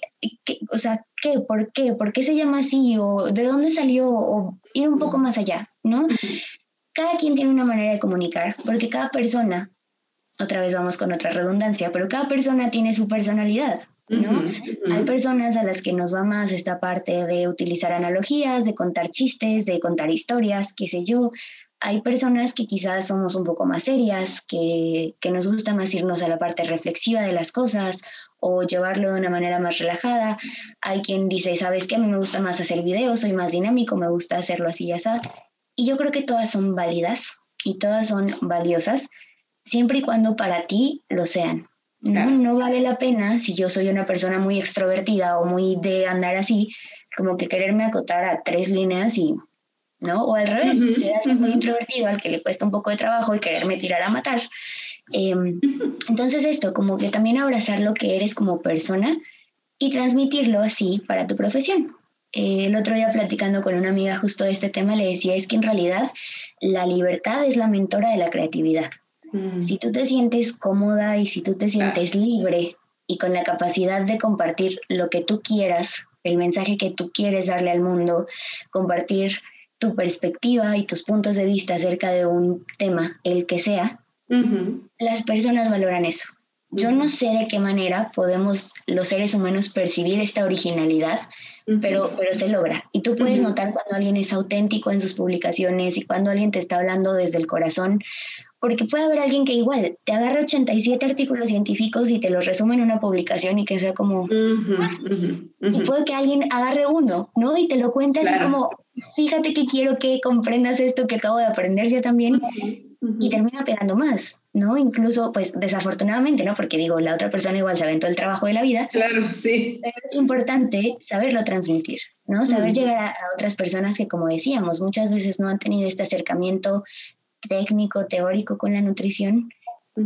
o sea, ¿qué? ¿Por qué? ¿Por qué se llama así? ¿O de dónde salió? O ir un poco más allá, ¿no? Cada quien tiene una manera de comunicar, porque cada persona, otra vez vamos con otra redundancia, pero cada persona tiene su personalidad, ¿no? Hay personas a las que nos va más esta parte de utilizar analogías, de contar chistes, de contar historias, qué sé yo. hay personas que quizás somos un poco más serias, que, que, nos gusta más irnos a la parte reflexiva de las cosas o llevarlo de una manera más relajada. Hay quien dice, ¿sabes qué? A mí me gusta más hacer videos, soy más dinámico, me gusta hacerlo así y así. Y yo creo que todas son válidas y todas son valiosas, siempre y cuando para ti lo sean. No, no vale la pena si yo soy una persona muy extrovertida o muy de andar así, como que quererme acotar a tres líneas y ¿no? O al revés, uh ser alguien muy introvertido al que le cuesta un poco de trabajo y quererme tirar a matar. Em, entonces esto, como que también abrazar lo que eres como persona y transmitirlo así para tu profesión. Eh, el otro día platicando con una amiga justo de este tema le decía es que en realidad la libertad es la mentora de la creatividad. Mm. Si tú te sientes cómoda y si tú te sientes libre y con la capacidad de compartir lo que tú quieras, el mensaje que tú quieres darle al mundo, compartir tu perspectiva y tus puntos de vista acerca de un tema, el que sea, las personas valoran eso. Yo no sé de qué manera podemos los seres humanos percibir esta originalidad, pero, pero se logra. Y tú puedes notar cuando alguien es auténtico en sus publicaciones y cuando alguien te está hablando desde el corazón porque puede haber alguien que igual te agarre 87 artículos científicos y te los resume en una publicación y que sea como... Ah". Y puede que alguien agarre uno, ¿no? Y te lo cuente así como, fíjate que quiero que comprendas esto que acabo de aprender yo también. Y termina pegando más, ¿no? Incluso, pues desafortunadamente, ¿no? Porque digo, la otra persona igual se aventó el trabajo de la vida. Claro, sí. Pero es importante saberlo transmitir, ¿no? Saber llegar a, a, otras personas que, como decíamos, muchas veces no han tenido este acercamiento técnico, teórico con la nutrición,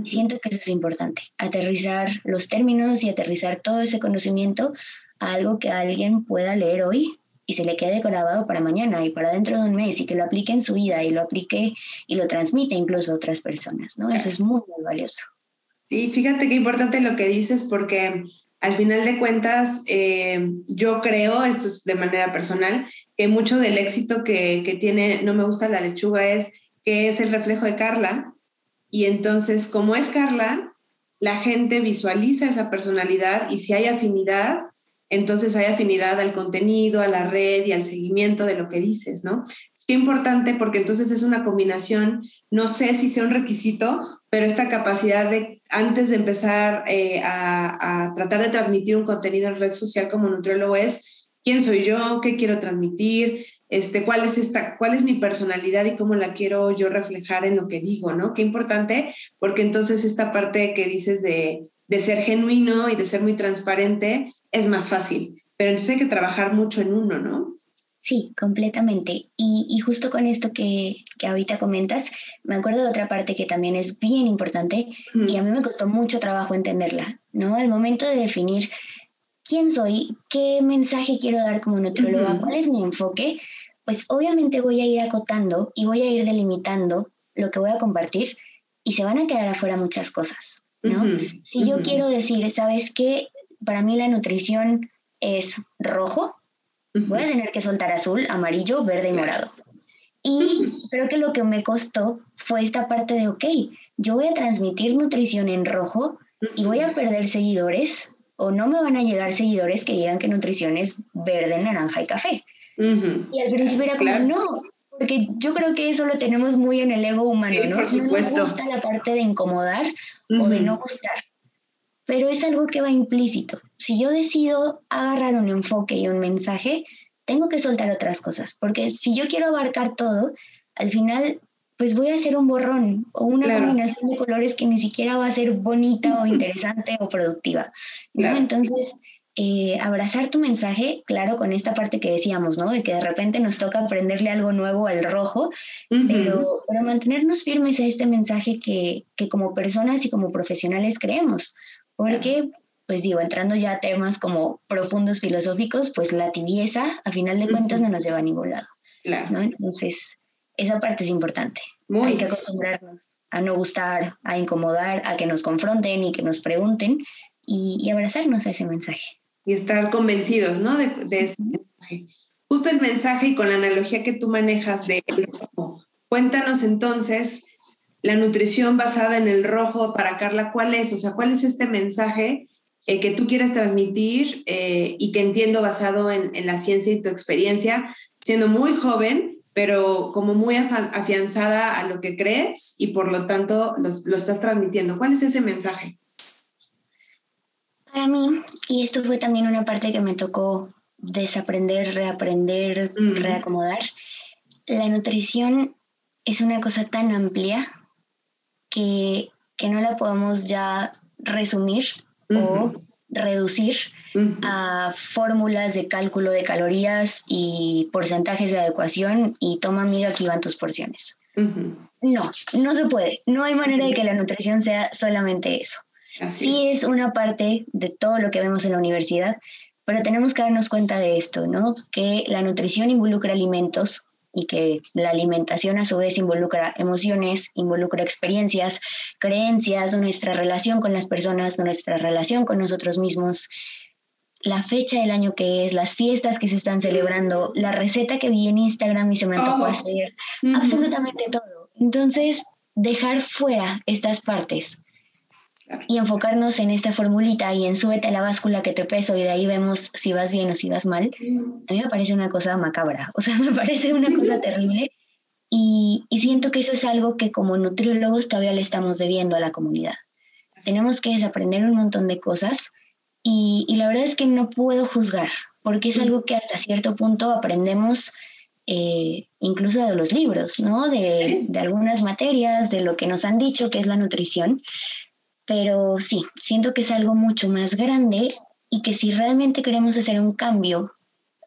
siento que eso es importante, aterrizar los términos y aterrizar todo ese conocimiento a algo que alguien pueda leer hoy y se le quede grabado para mañana y para dentro de un mes y que lo aplique en su vida y lo aplique y lo transmite incluso a otras personas, ¿no? Eso es muy, muy valioso. Sí, fíjate qué importante lo que dices porque al final de cuentas eh, yo creo, esto es de manera personal, que mucho del éxito que, que tiene No me gusta la lechuga es que es el reflejo de Carla. Y entonces, como es Carla, la gente visualiza esa personalidad y si hay afinidad, entonces hay afinidad al contenido, a la red y al seguimiento de lo que dices, ¿no? Es que importante porque entonces es una combinación, no sé si sea un requisito, pero esta capacidad de, antes de empezar eh, a, a, tratar de transmitir un contenido en red social como nutriólogo es, ¿quién soy yo? ¿Qué quiero transmitir? Este, cuál es esta, cuál es mi personalidad y cómo la quiero yo reflejar en lo que digo, ¿no? Qué importante, porque entonces esta parte que dices de, de ser genuino y de ser muy transparente es más fácil, pero entonces hay que trabajar mucho en uno, ¿no? Sí, completamente. Y, y justo con esto que, que, ahorita comentas, me acuerdo de otra parte que también es bien importante mm. y a mí me costó mucho trabajo entenderla, ¿no? Al momento de definir quién soy, qué mensaje quiero dar como nutrióloga, mm. cuál es mi enfoque, pues obviamente voy a ir acotando y voy a ir delimitando lo que voy a compartir y se van a quedar afuera muchas cosas, ¿no? si yo quiero decir, ¿sabes qué? Para mí la nutrición es rojo, voy a tener que soltar azul, amarillo, verde y morado. Y creo que lo que me costó fue esta parte de, ok, yo voy a transmitir nutrición en rojo y voy a perder seguidores o no me van a llegar seguidores que digan que nutrición es verde, naranja y café. Y al principio era como, no, porque yo creo que eso lo tenemos muy en el ego humano, ¿no? Por supuesto. No nos gusta la parte de incomodar o de no gustar, pero es algo que va implícito. Si yo decido agarrar un enfoque y un mensaje, tengo que soltar otras cosas, porque si yo quiero abarcar todo, al final pues voy a hacer un borrón o una combinación de colores que ni siquiera va a ser bonita o interesante o productiva. ¿no? Entonces, eh, abrazar tu mensaje, claro, con esta parte que decíamos, ¿no? De que de repente nos toca aprenderle algo nuevo al rojo, pero, pero, mantenernos firmes a este mensaje que, que, como personas y como profesionales creemos. Porque, pues digo, entrando ya a temas como profundos filosóficos, pues la tibieza, a final de cuentas, no nos lleva a ningún lado. ¿no? Entonces, esa parte es importante. Hay que acostumbrarnos a no gustar, a incomodar, a que nos confronten y que nos pregunten y, y abrazarnos a ese mensaje y estar convencidos, ¿no? De, de este mensaje. Justo el mensaje y con la analogía que tú manejas de rojo. Cuéntanos entonces la nutrición basada en el rojo para Carla, ¿cuál es? O sea, ¿cuál es este mensaje eh, que tú quieres transmitir eh, y que entiendo basado en, en, la ciencia y tu experiencia, siendo muy joven, pero como muy afianzada a lo que crees y por lo tanto lo estás transmitiendo. ¿Cuál es ese mensaje? Para mí, y esto fue también una parte que me tocó desaprender, reaprender, reacomodar, la nutrición es una cosa tan amplia que, no la podemos ya resumir o reducir a fórmulas de cálculo de calorías y porcentajes de adecuación y toma amiga aquí van tus porciones. No, no se puede. No hay manera de que la nutrición sea solamente eso. sí es. una parte de todo lo que vemos en la universidad, pero tenemos que darnos cuenta de esto, ¿no? Que la nutrición involucra alimentos y que la alimentación a su vez involucra emociones, involucra experiencias, creencias, nuestra relación con las personas, nuestra relación con nosotros mismos, la fecha del año que es, las fiestas que se están celebrando, la receta que vi en Instagram y se me antojó hacer, absolutamente todo. Entonces, dejar fuera estas partes y enfocarnos en esta formulita y en súbete a la báscula que te peso y de ahí vemos si vas bien o si vas mal, a mí me parece una cosa macabra, o sea, me parece una cosa terrible y, y, siento que eso es algo que como nutriólogos todavía le estamos debiendo a la comunidad. Tenemos que desaprender un montón de cosas y, y, la verdad es que no puedo juzgar, porque es algo que hasta cierto punto aprendemos eh, incluso de los libros, ¿no? De, de algunas materias, de lo que nos han dicho que es la nutrición. Pero sí, siento que es algo mucho más grande y que si realmente queremos hacer un cambio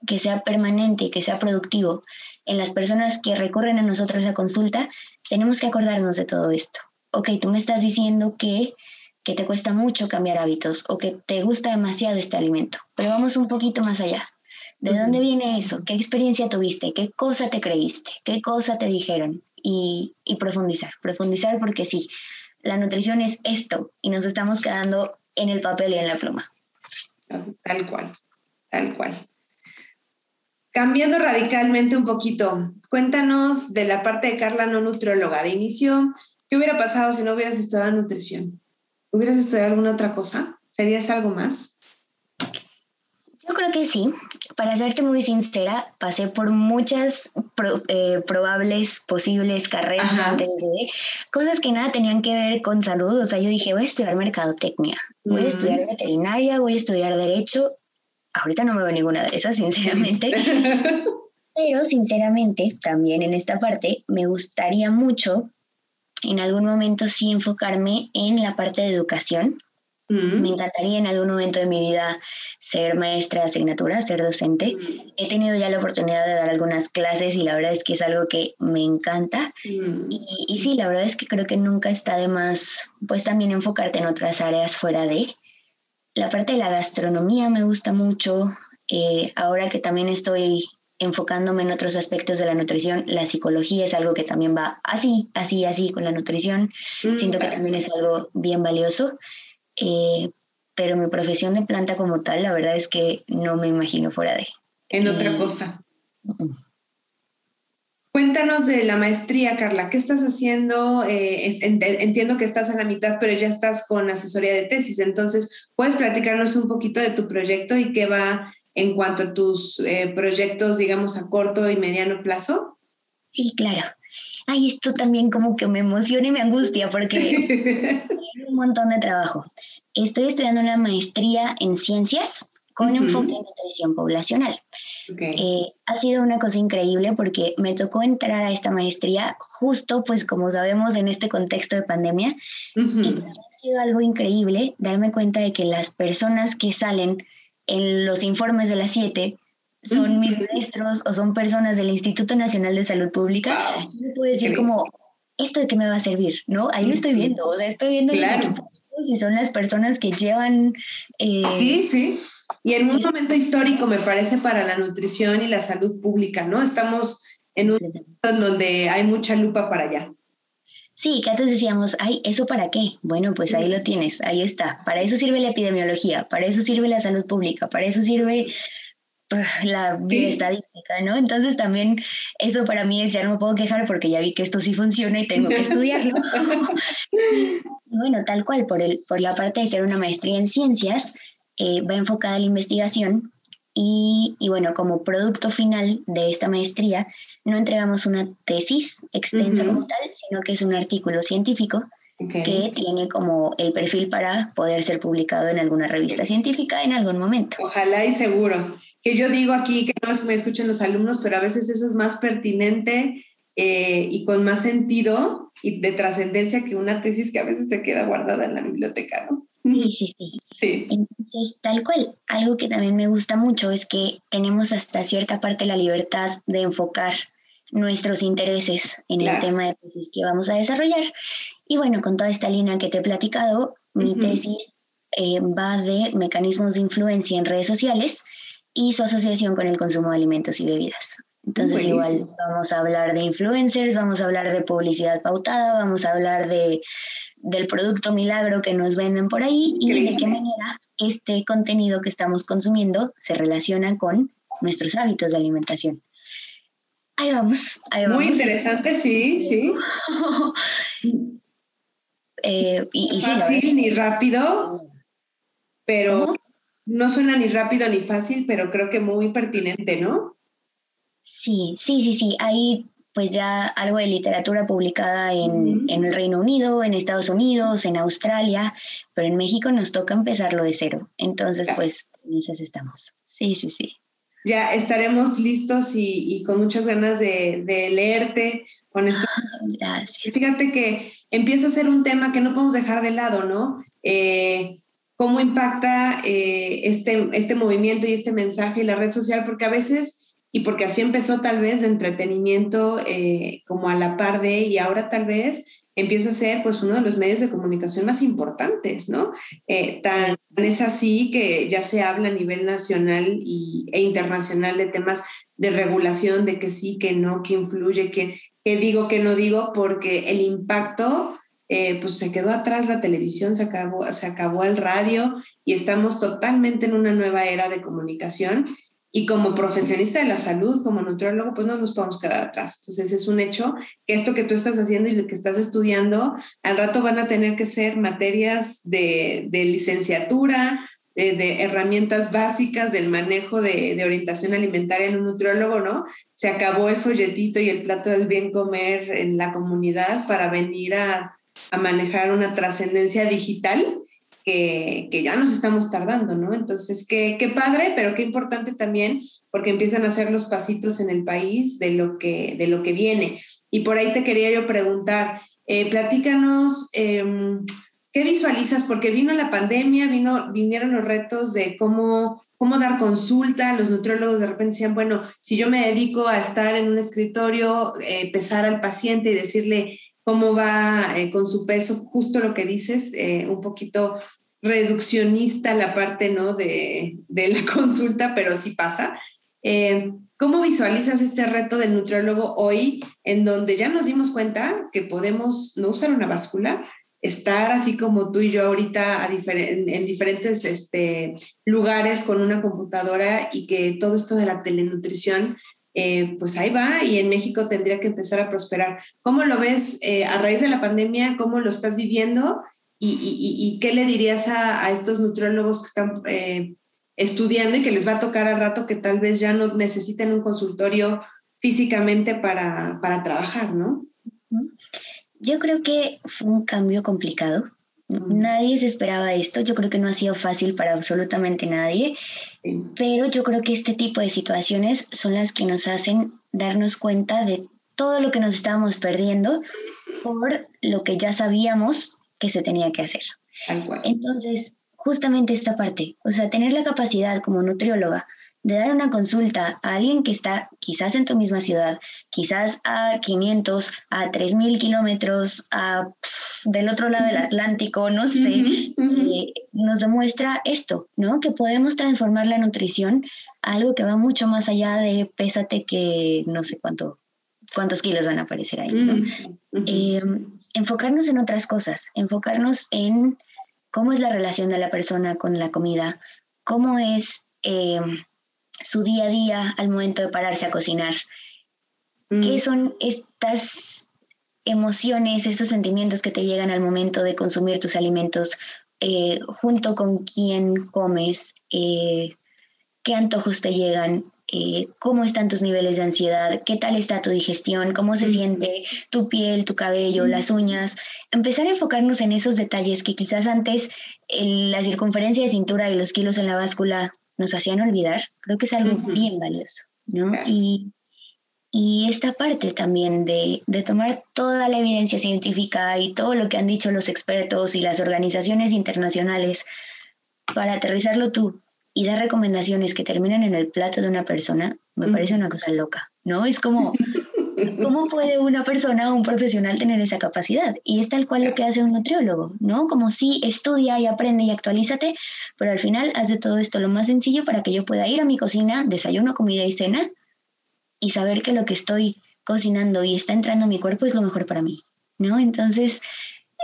que sea permanente y que sea productivo en las personas que recurren a nosotros a consulta, tenemos que acordarnos de todo esto. Ok, tú me estás diciendo que, que te cuesta mucho cambiar hábitos o que te gusta demasiado este alimento, pero vamos un poquito más allá. ¿De dónde viene eso? ¿Qué experiencia tuviste? ¿Qué cosa te creíste? ¿Qué cosa te dijeron? Y, y profundizar, profundizar porque sí, la nutrición es esto y nos estamos quedando en el papel y en la pluma. Tal cual, tal cual. Cambiando radicalmente un poquito, cuéntanos de la parte de Carla no nutrióloga. De inicio, ¿qué hubiera pasado si no hubieras estudiado nutrición? ¿Hubieras estudiado alguna otra cosa? ¿Serías algo más? Yo creo que sí. Para serte muy sincera, pasé por muchas eh, probables, posibles carreras antes de cosas que nada tenían que ver con salud. O sea, yo dije, voy a estudiar mercadotecnia, voy a mm. estudiar veterinaria, voy a estudiar derecho. Ahorita no me veo ninguna de esas, sinceramente. Pero sinceramente, también en esta parte, me gustaría mucho en algún momento sí enfocarme en la parte de educación, me encantaría en algún momento de mi vida ser maestra de asignatura, ser docente. He tenido ya la oportunidad de dar algunas clases y la verdad es que es algo que me encanta. y, y, sí, la verdad es que creo que nunca está de más, pues también enfocarte en otras áreas fuera de. La parte de la gastronomía me gusta mucho. Eh, ahora que también estoy enfocándome en otros aspectos de la nutrición, la psicología es algo que también va así, así, así con la nutrición. Siento que también es algo bien valioso. Eh, pero mi profesión de planta como tal, la verdad es que no me imagino fuera de. En otra eh, cosa. Cuéntanos de la maestría, Carla. ¿Qué estás haciendo? Eh, entiendo que estás a la mitad, pero ya estás con asesoría de tesis. Entonces, ¿puedes platicarnos un poquito de tu proyecto y qué va en cuanto a tus proyectos, digamos, a corto y mediano plazo? Sí, claro. Ay, esto también como que me emociona y me angustia porque un montón de trabajo. Estoy estudiando una maestría en ciencias con enfoque en nutrición poblacional. Eh, ha sido una cosa increíble porque me tocó entrar a esta maestría justo, pues como sabemos, en este contexto de pandemia. Y ha sido algo increíble darme cuenta de que las personas que salen en los informes de las siete son mis maestros o son personas del Instituto Nacional de Salud Pública. Yo puedo decir como, ¿esto de qué me va a servir? ¿No? Ahí lo estoy viendo, o sea, estoy viendo claro. y son las personas que llevan... Eh, sí, sí. Y en un momento histórico, me parece, para la nutrición y la salud pública, ¿no? Estamos en un momento en donde hay mucha lupa para allá. Sí, que antes decíamos, ay, ¿eso para qué? Bueno, pues ahí lo tienes, ahí está. Para eso sirve la epidemiología, para eso sirve la salud pública, para eso sirve la bioestadística, ¿no? Entonces también eso para mí es, ya no me puedo quejar porque ya vi que esto sí funciona y tengo que estudiarlo. bueno, tal cual, por, el, por la parte de ser una maestría en ciencias, eh, va enfocada a la investigación Y, bueno, como producto final de esta maestría, no entregamos una tesis extensa como tal, sino que es un artículo científico que tiene como el perfil para poder ser publicado en alguna revista científica en algún momento. Ojalá y seguro. Que yo digo aquí que no me escuchen los alumnos, pero a veces eso es más pertinente eh, y con más sentido y de trascendencia que una tesis que a veces se queda guardada en la biblioteca, ¿no? Sí, sí, sí. Sí. Entonces, tal cual, algo que también me gusta mucho es que tenemos hasta cierta parte la libertad de enfocar nuestros intereses en el tema de tesis que vamos a desarrollar. Y bueno, con toda esta línea que te he platicado, mi tesis eh, va de mecanismos de influencia en redes sociales y su asociación con el consumo de alimentos y bebidas. Entonces igual vamos a hablar de influencers, vamos a hablar de publicidad pautada, vamos a hablar de del producto milagro que nos venden por ahí y de qué manera este contenido que estamos consumiendo se relaciona con nuestros hábitos de alimentación. Ahí vamos, ahí vamos. Muy interesante, sí, sí. eh, y, fácil ni rápido, pero no suena ni rápido ni fácil, pero creo que muy pertinente, ¿no? Sí, sí, sí, sí. Hay pues ya algo de literatura publicada en, el Reino Unido, en Estados Unidos, en Australia, pero en México nos toca empezarlo de cero. Entonces, pues, en esas estamos. Sí, sí, sí. Ya estaremos listos y, con muchas ganas de, leerte con esto. Gracias. Fíjate que empieza a ser un tema que no podemos dejar de lado, ¿no? Eh, cómo impacta eh, este, este movimiento y este mensaje y la red social, porque a veces y porque así empezó tal vez de entretenimiento eh, como a la par de, y ahora tal vez empieza a ser pues uno de los medios de comunicación más importantes, ¿no? Eh, tan es así que ya se habla a nivel nacional y, e internacional de temas de regulación, de que sí, que no, que influye, que, que digo, que no digo, porque el impacto, eh, pues se quedó atrás la televisión, se acabó, se acabó el radio y estamos totalmente en una nueva era de comunicación y como profesionista de la salud, como nutriólogo, pues no nos podemos quedar atrás. Entonces es un hecho que esto que tú estás haciendo y lo que estás estudiando, al rato van a tener que ser materias de, licenciatura, de, herramientas básicas del manejo de, orientación alimentaria en un nutriólogo, ¿no? Se acabó el folletito y el plato del bien comer en la comunidad para venir a, a manejar una trascendencia digital que, ya nos estamos tardando, ¿no? Entonces, qué, padre, pero qué importante también porque empiezan a hacer los pasitos en el país de lo que, de lo que viene. Y por ahí te quería yo preguntar, eh, platícanos, em, ¿qué visualizas? Porque vino la pandemia, vino, vinieron los retos de cómo, cómo dar consulta. Los nutriólogos de repente decían, bueno, si yo me dedico a estar en un escritorio, eh, pesar al paciente y decirle cómo va eh, con su peso, justo lo que dices, un poquito reduccionista la parte ¿no? de, la consulta, pero sí pasa. Eh, ¿Cómo visualizas este reto del nutriólogo hoy, en donde ya nos dimos cuenta que podemos no usar una báscula, estar así como tú y yo ahorita en, diferentes este, lugares con una computadora y que todo esto de la telenutrición, eh, pues ahí va y en México tendría que empezar a prosperar. ¿Cómo lo ves eh, a raíz de la pandemia? ¿Cómo lo estás viviendo? ¿Y, qué le dirías a, estos nutriólogos que están eh, estudiando y que les va a tocar al rato que tal vez ya no necesiten un consultorio físicamente para, trabajar, ¿no? Yo creo que fue un cambio complicado. Nadie se esperaba esto. Yo creo que no ha sido fácil para absolutamente nadie. Pero yo creo que este tipo de situaciones son las que nos hacen darnos cuenta de todo lo que nos estábamos perdiendo por lo que ya sabíamos que se tenía que hacer. Entonces, justamente esta parte, o sea, tener la capacidad como nutrióloga de dar una consulta a alguien que está quizás en tu misma ciudad, quizás a 500, a 3.000 kilómetros, a, del otro lado del Atlántico, no sé, eh, nos demuestra esto, ¿no? Que podemos transformar la nutrición a algo que va mucho más allá de pésate que no sé cuánto, cuántos kilos van a aparecer ahí, ¿no? Enfocarnos en otras cosas, enfocarnos en cómo es la relación de la persona con la comida, cómo es eh, su día a día al momento de pararse a cocinar, mm. qué son estas emociones, estos sentimientos que te llegan al momento de consumir tus alimentos, eh, junto con quién comes, eh, qué antojos te llegan, eh, cómo están tus niveles de ansiedad, qué tal está tu digestión, cómo se siente tu piel, tu cabello, las uñas. Empezar a enfocarnos en esos detalles que quizás antes la circunferencia de cintura y los kilos en la báscula nos hacían olvidar, creo que es algo bien valioso, ¿no? Y, y, esta parte también de, de tomar toda la evidencia científica y todo lo que han dicho los expertos y las organizaciones internacionales para aterrizarlo tú y dar recomendaciones que terminan en el plato de una persona, me parece una cosa loca, ¿no? Es como, ¿cómo puede una persona o un profesional tener esa capacidad? Y es tal cual lo que hace un nutriólogo, ¿no? Como si estudia y aprende y actualízate, pero al final hace todo esto lo más sencillo para que yo pueda ir a mi cocina, desayuno, comida y cena, y saber que lo que estoy cocinando y está entrando a mi cuerpo es lo mejor para mí, ¿no? Entonces,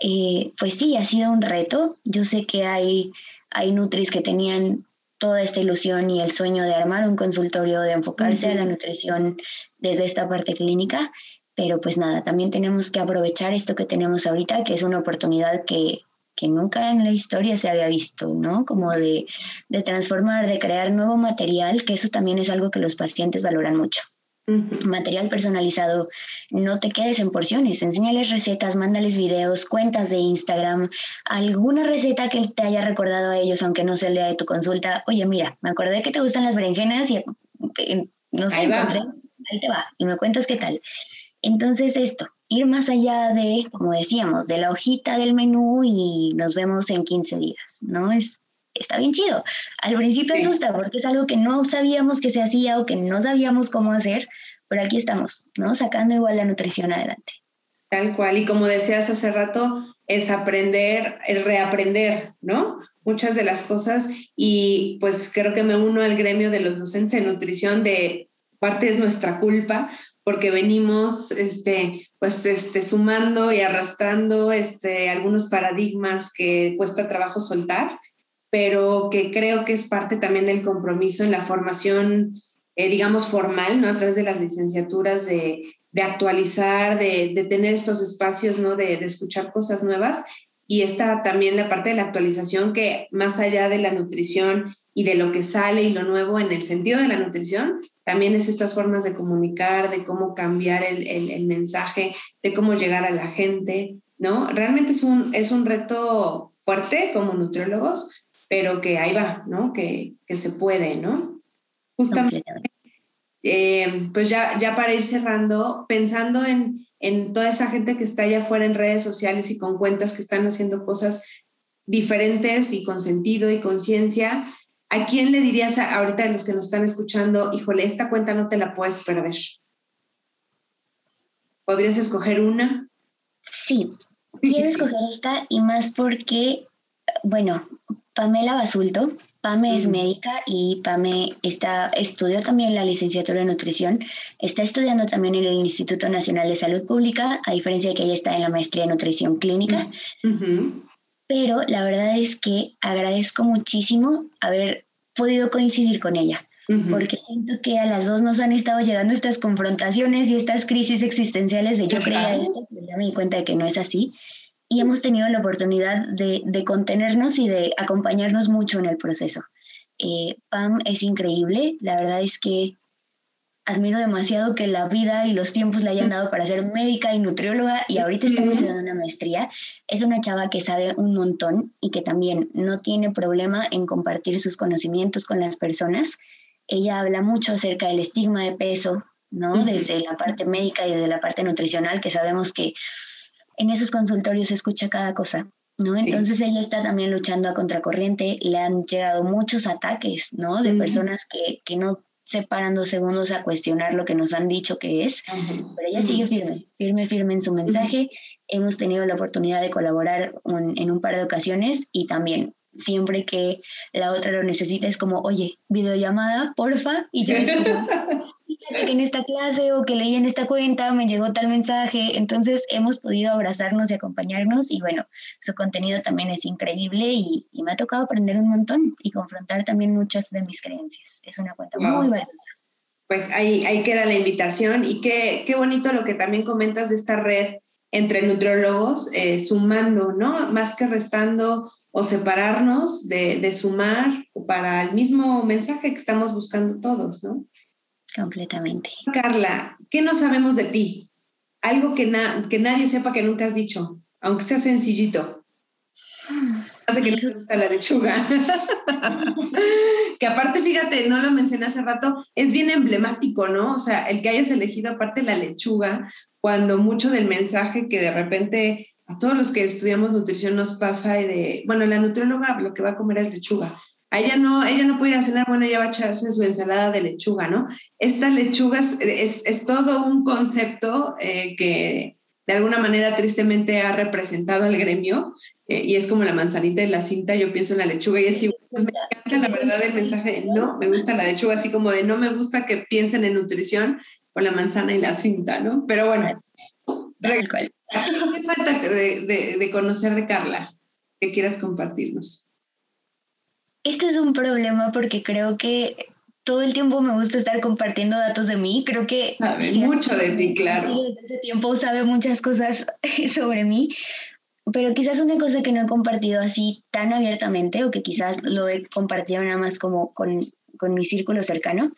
eh, pues sí, ha sido un reto. Yo sé que hay, hay nutris que tenían toda esta ilusión y el sueño de armar un consultorio, de enfocarse a la nutrición desde esta parte clínica, pero pues nada, también tenemos que aprovechar esto que tenemos ahorita, que es una oportunidad que, que nunca en la historia se había visto, ¿no? Como de, de transformar, de crear nuevo material, que eso también es algo que los pacientes valoran mucho. Material personalizado, no te quedes en porciones, enséñales recetas, mándales videos, cuentas de Instagram, alguna receta que te haya recordado a ellos, aunque no sea el día de tu consulta. Oye, mira, me acordé que te gustan las berenjenas y eh, no sé, ahí, ahí te va, y me cuentas qué tal. Entonces esto, ir más allá de, como decíamos, de la hojita del menú y nos vemos en 15 días, ¿no? Es está bien chido. Al principio asusta porque es algo que no sabíamos que se hacía o que no sabíamos cómo hacer, pero aquí estamos, ¿no? Sacando igual la nutrición adelante. Tal cual, y como decías hace rato, es aprender, el reaprender, ¿no? Muchas de las cosas y pues creo que me uno al gremio de los docentes de nutrición de parte es nuestra culpa porque venimos este pues este sumando y arrastrando este algunos paradigmas que cuesta trabajo soltar pero que creo que es parte también del compromiso en la formación, eh, digamos, formal, ¿no? A través de las licenciaturas, de, de actualizar, de, de, tener estos espacios, ¿no? De, de, escuchar cosas nuevas. Y está también la parte de la actualización que más allá de la nutrición y de lo que sale y lo nuevo en el sentido de la nutrición, también es estas formas de comunicar, de cómo cambiar el, el, el mensaje, de cómo llegar a la gente, ¿no? Realmente es un, es un reto fuerte como nutriólogos, pero que ahí va, ¿no? Que, que se puede, ¿no? Justamente, eh, pues ya, ya para ir cerrando, pensando en, en toda esa gente que está allá afuera en redes sociales y con cuentas que están haciendo cosas diferentes y con sentido y conciencia, ¿a quién le dirías ahorita a los que nos están escuchando, híjole, esta cuenta no te la puedes perder? ¿Podrías escoger una? Sí, quiero escoger esta y más porque, bueno, Pamela Basulto. Pame es médica y Pame está, estudió también la licenciatura en nutrición. Está estudiando también en el Instituto Nacional de Salud Pública, a diferencia de que ella está en la maestría en nutrición clínica. Pero la verdad es que agradezco muchísimo haber podido coincidir con ella, porque siento que a las dos nos han estado llegando estas confrontaciones y estas crisis existenciales de yo creía esto, pero ya me di cuenta de que no es así y hemos tenido la oportunidad de, de contenernos y de acompañarnos mucho en el proceso. Eh, Pam es increíble, la verdad es que admiro demasiado que la vida y los tiempos le hayan dado para ser médica y nutrióloga y ahorita estamos estudiando una maestría. Es una chava que sabe un montón y que también no tiene problema en compartir sus conocimientos con las personas. Ella habla mucho acerca del estigma de peso, ¿no? Desde la parte médica y desde la parte nutricional, que sabemos que en esos consultorios se escucha cada cosa, ¿no? Entonces ella está también luchando a contracorriente, le han llegado muchos ataques, ¿no? De personas que, que, no se paran dos segundos a cuestionar lo que nos han dicho que es, pero ella sigue firme, firme, firme en su mensaje. Hemos tenido la oportunidad de colaborar en un par de ocasiones y también siempre que la otra lo necesita es como, oye, videollamada, porfa, y yo que en esta clase o que leí en esta cuenta me llegó tal mensaje, entonces hemos podido abrazarnos y acompañarnos y bueno, su contenido también es increíble y, me ha tocado aprender un montón y confrontar también muchas de mis creencias. Es una cuenta muy valiosa. Pues ahí, ahí queda la invitación y qué, qué bonito lo que también comentas de esta red entre nutriólogos, eh, sumando, ¿no? Más que restando o separarnos de, de sumar para el mismo mensaje que estamos buscando todos, ¿no? Completamente. Carla, ¿qué no sabemos de ti? Algo que, que nadie sepa que nunca has dicho, aunque sea sencillito. Hace que no te gusta la lechuga. que aparte, fíjate, no lo mencioné hace rato, es bien emblemático, ¿no? O sea, el que hayas elegido aparte la lechuga, cuando mucho del mensaje que de repente a todos los que estudiamos nutrición nos pasa de, bueno, la nutrióloga lo que va a comer es lechuga. A ella no, ella no puede ir a cenar, bueno, ella va a echarse su ensalada de lechuga, ¿no? Esta lechuga es, es, todo un concepto eh, que de alguna manera tristemente ha representado al gremio eh, y es como la manzanita y la cinta, yo pienso en la lechuga y es igual, pues, me encanta la verdad el mensaje de no, me gusta la lechuga, así como de no me gusta que piensen en nutrición con la manzana y la cinta, ¿no? Pero bueno, ¿Qué falta de, conocer de Carla que quieras compartirnos? Este es un problema porque creo que todo el tiempo me gusta estar compartiendo datos de mí. Creo que... Sabe mucho de ti, claro. Desde ese tiempo sabe muchas cosas sobre mí, pero quizás una cosa que no he compartido así tan abiertamente o que quizás lo he compartido nada más como con, con mi círculo cercano,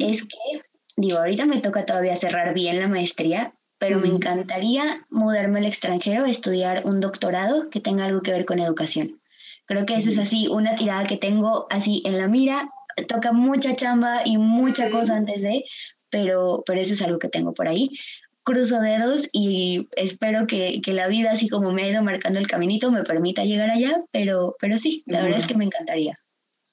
es que, digo, ahorita me toca todavía cerrar bien la maestría, pero me encantaría mudarme al extranjero a estudiar un doctorado que tenga algo que ver con educación. Creo que esa es así una tirada que tengo así en la mira. Toca mucha chamba y mucha cosa antes de, pero, pero eso es algo que tengo por ahí. Cruzo dedos y espero que, que la vida, así como me ha ido marcando el caminito, me permita llegar allá, pero, pero sí, la verdad es que me encantaría.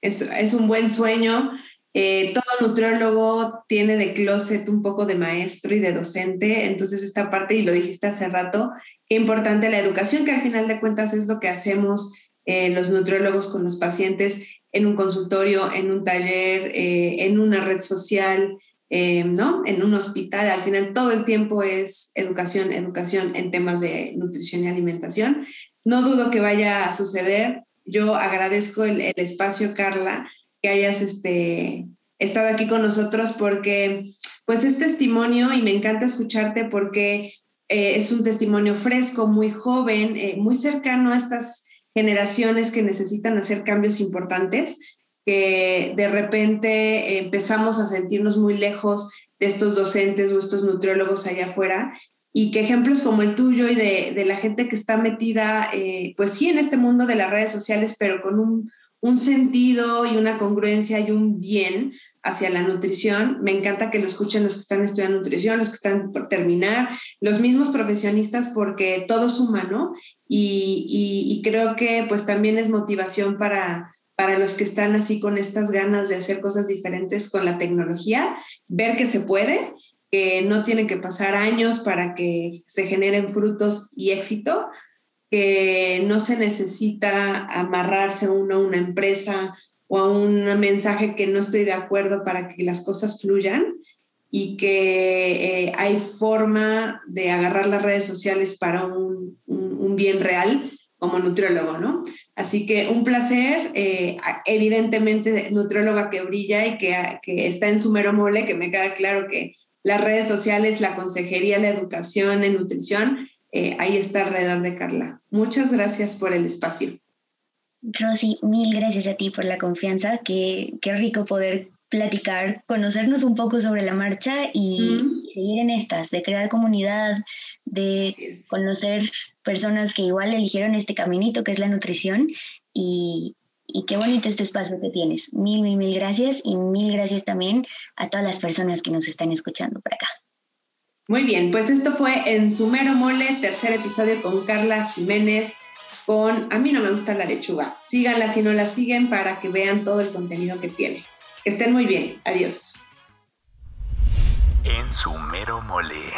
Es, es un buen sueño eh, todo nutriólogo tiene de closet un poco de maestro y de docente, entonces esta parte, y lo dijiste hace rato, qué importante la educación, que al final de cuentas es lo que hacemos eh, los nutriólogos con los pacientes en un consultorio, en un taller, eh, en una red social, ¿no? En un hospital, al final todo el tiempo es educación, educación en temas de nutrición y alimentación. No dudo que vaya a suceder. Yo agradezco el, el espacio, Carla, que hayas este, estado aquí con nosotros porque pues es testimonio y me encanta escucharte porque eh, es un testimonio fresco, muy joven, eh, muy cercano a estas generaciones que necesitan hacer cambios importantes, que de repente empezamos a sentirnos muy lejos de estos docentes o estos nutriólogos allá afuera y que ejemplos como el tuyo y de, la gente que está metida, eh, pues sí, en este mundo de las redes sociales, pero con un, un sentido y una congruencia y un bien hacia la nutrición. Me encanta que lo escuchen los que están estudiando nutrición, los que están por terminar, los mismos profesionistas, porque todo suma, ¿no? Y, creo que pues también es motivación para, para los que están así con estas ganas de hacer cosas diferentes con la tecnología, ver que se puede, que no tienen que pasar años para que se generen frutos y éxito, que no se necesita amarrarse uno a una empresa o a un mensaje que no estoy de acuerdo para que las cosas fluyan y que eh, hay forma de agarrar las redes sociales para un, bien real como nutriólogo, ¿no? Así que un placer, eh, evidentemente nutrióloga que brilla y que, que está en su mero mole, que me queda claro que las redes sociales, la consejería, la educación en nutrición eh, ahí está alrededor de Carla. Muchas gracias por el espacio. Rosy, mil gracias a ti por la confianza. Qué, qué rico poder platicar, conocernos un poco sobre la marcha y seguir en estas, de crear comunidad, de conocer personas que igual eligieron este caminito que es la nutrición y, y qué bonito este espacio que tienes. Mil, mil, mil gracias y mil gracias también a todas las personas que nos están escuchando por acá. Muy bien, pues esto fue en Sumero Mole, tercer episodio con Carla Jiménez, con A mí no me gusta la lechuga. Síganla si no la siguen para que vean todo el contenido que tiene. Que estén muy bien. Adiós. En Sumero Mole.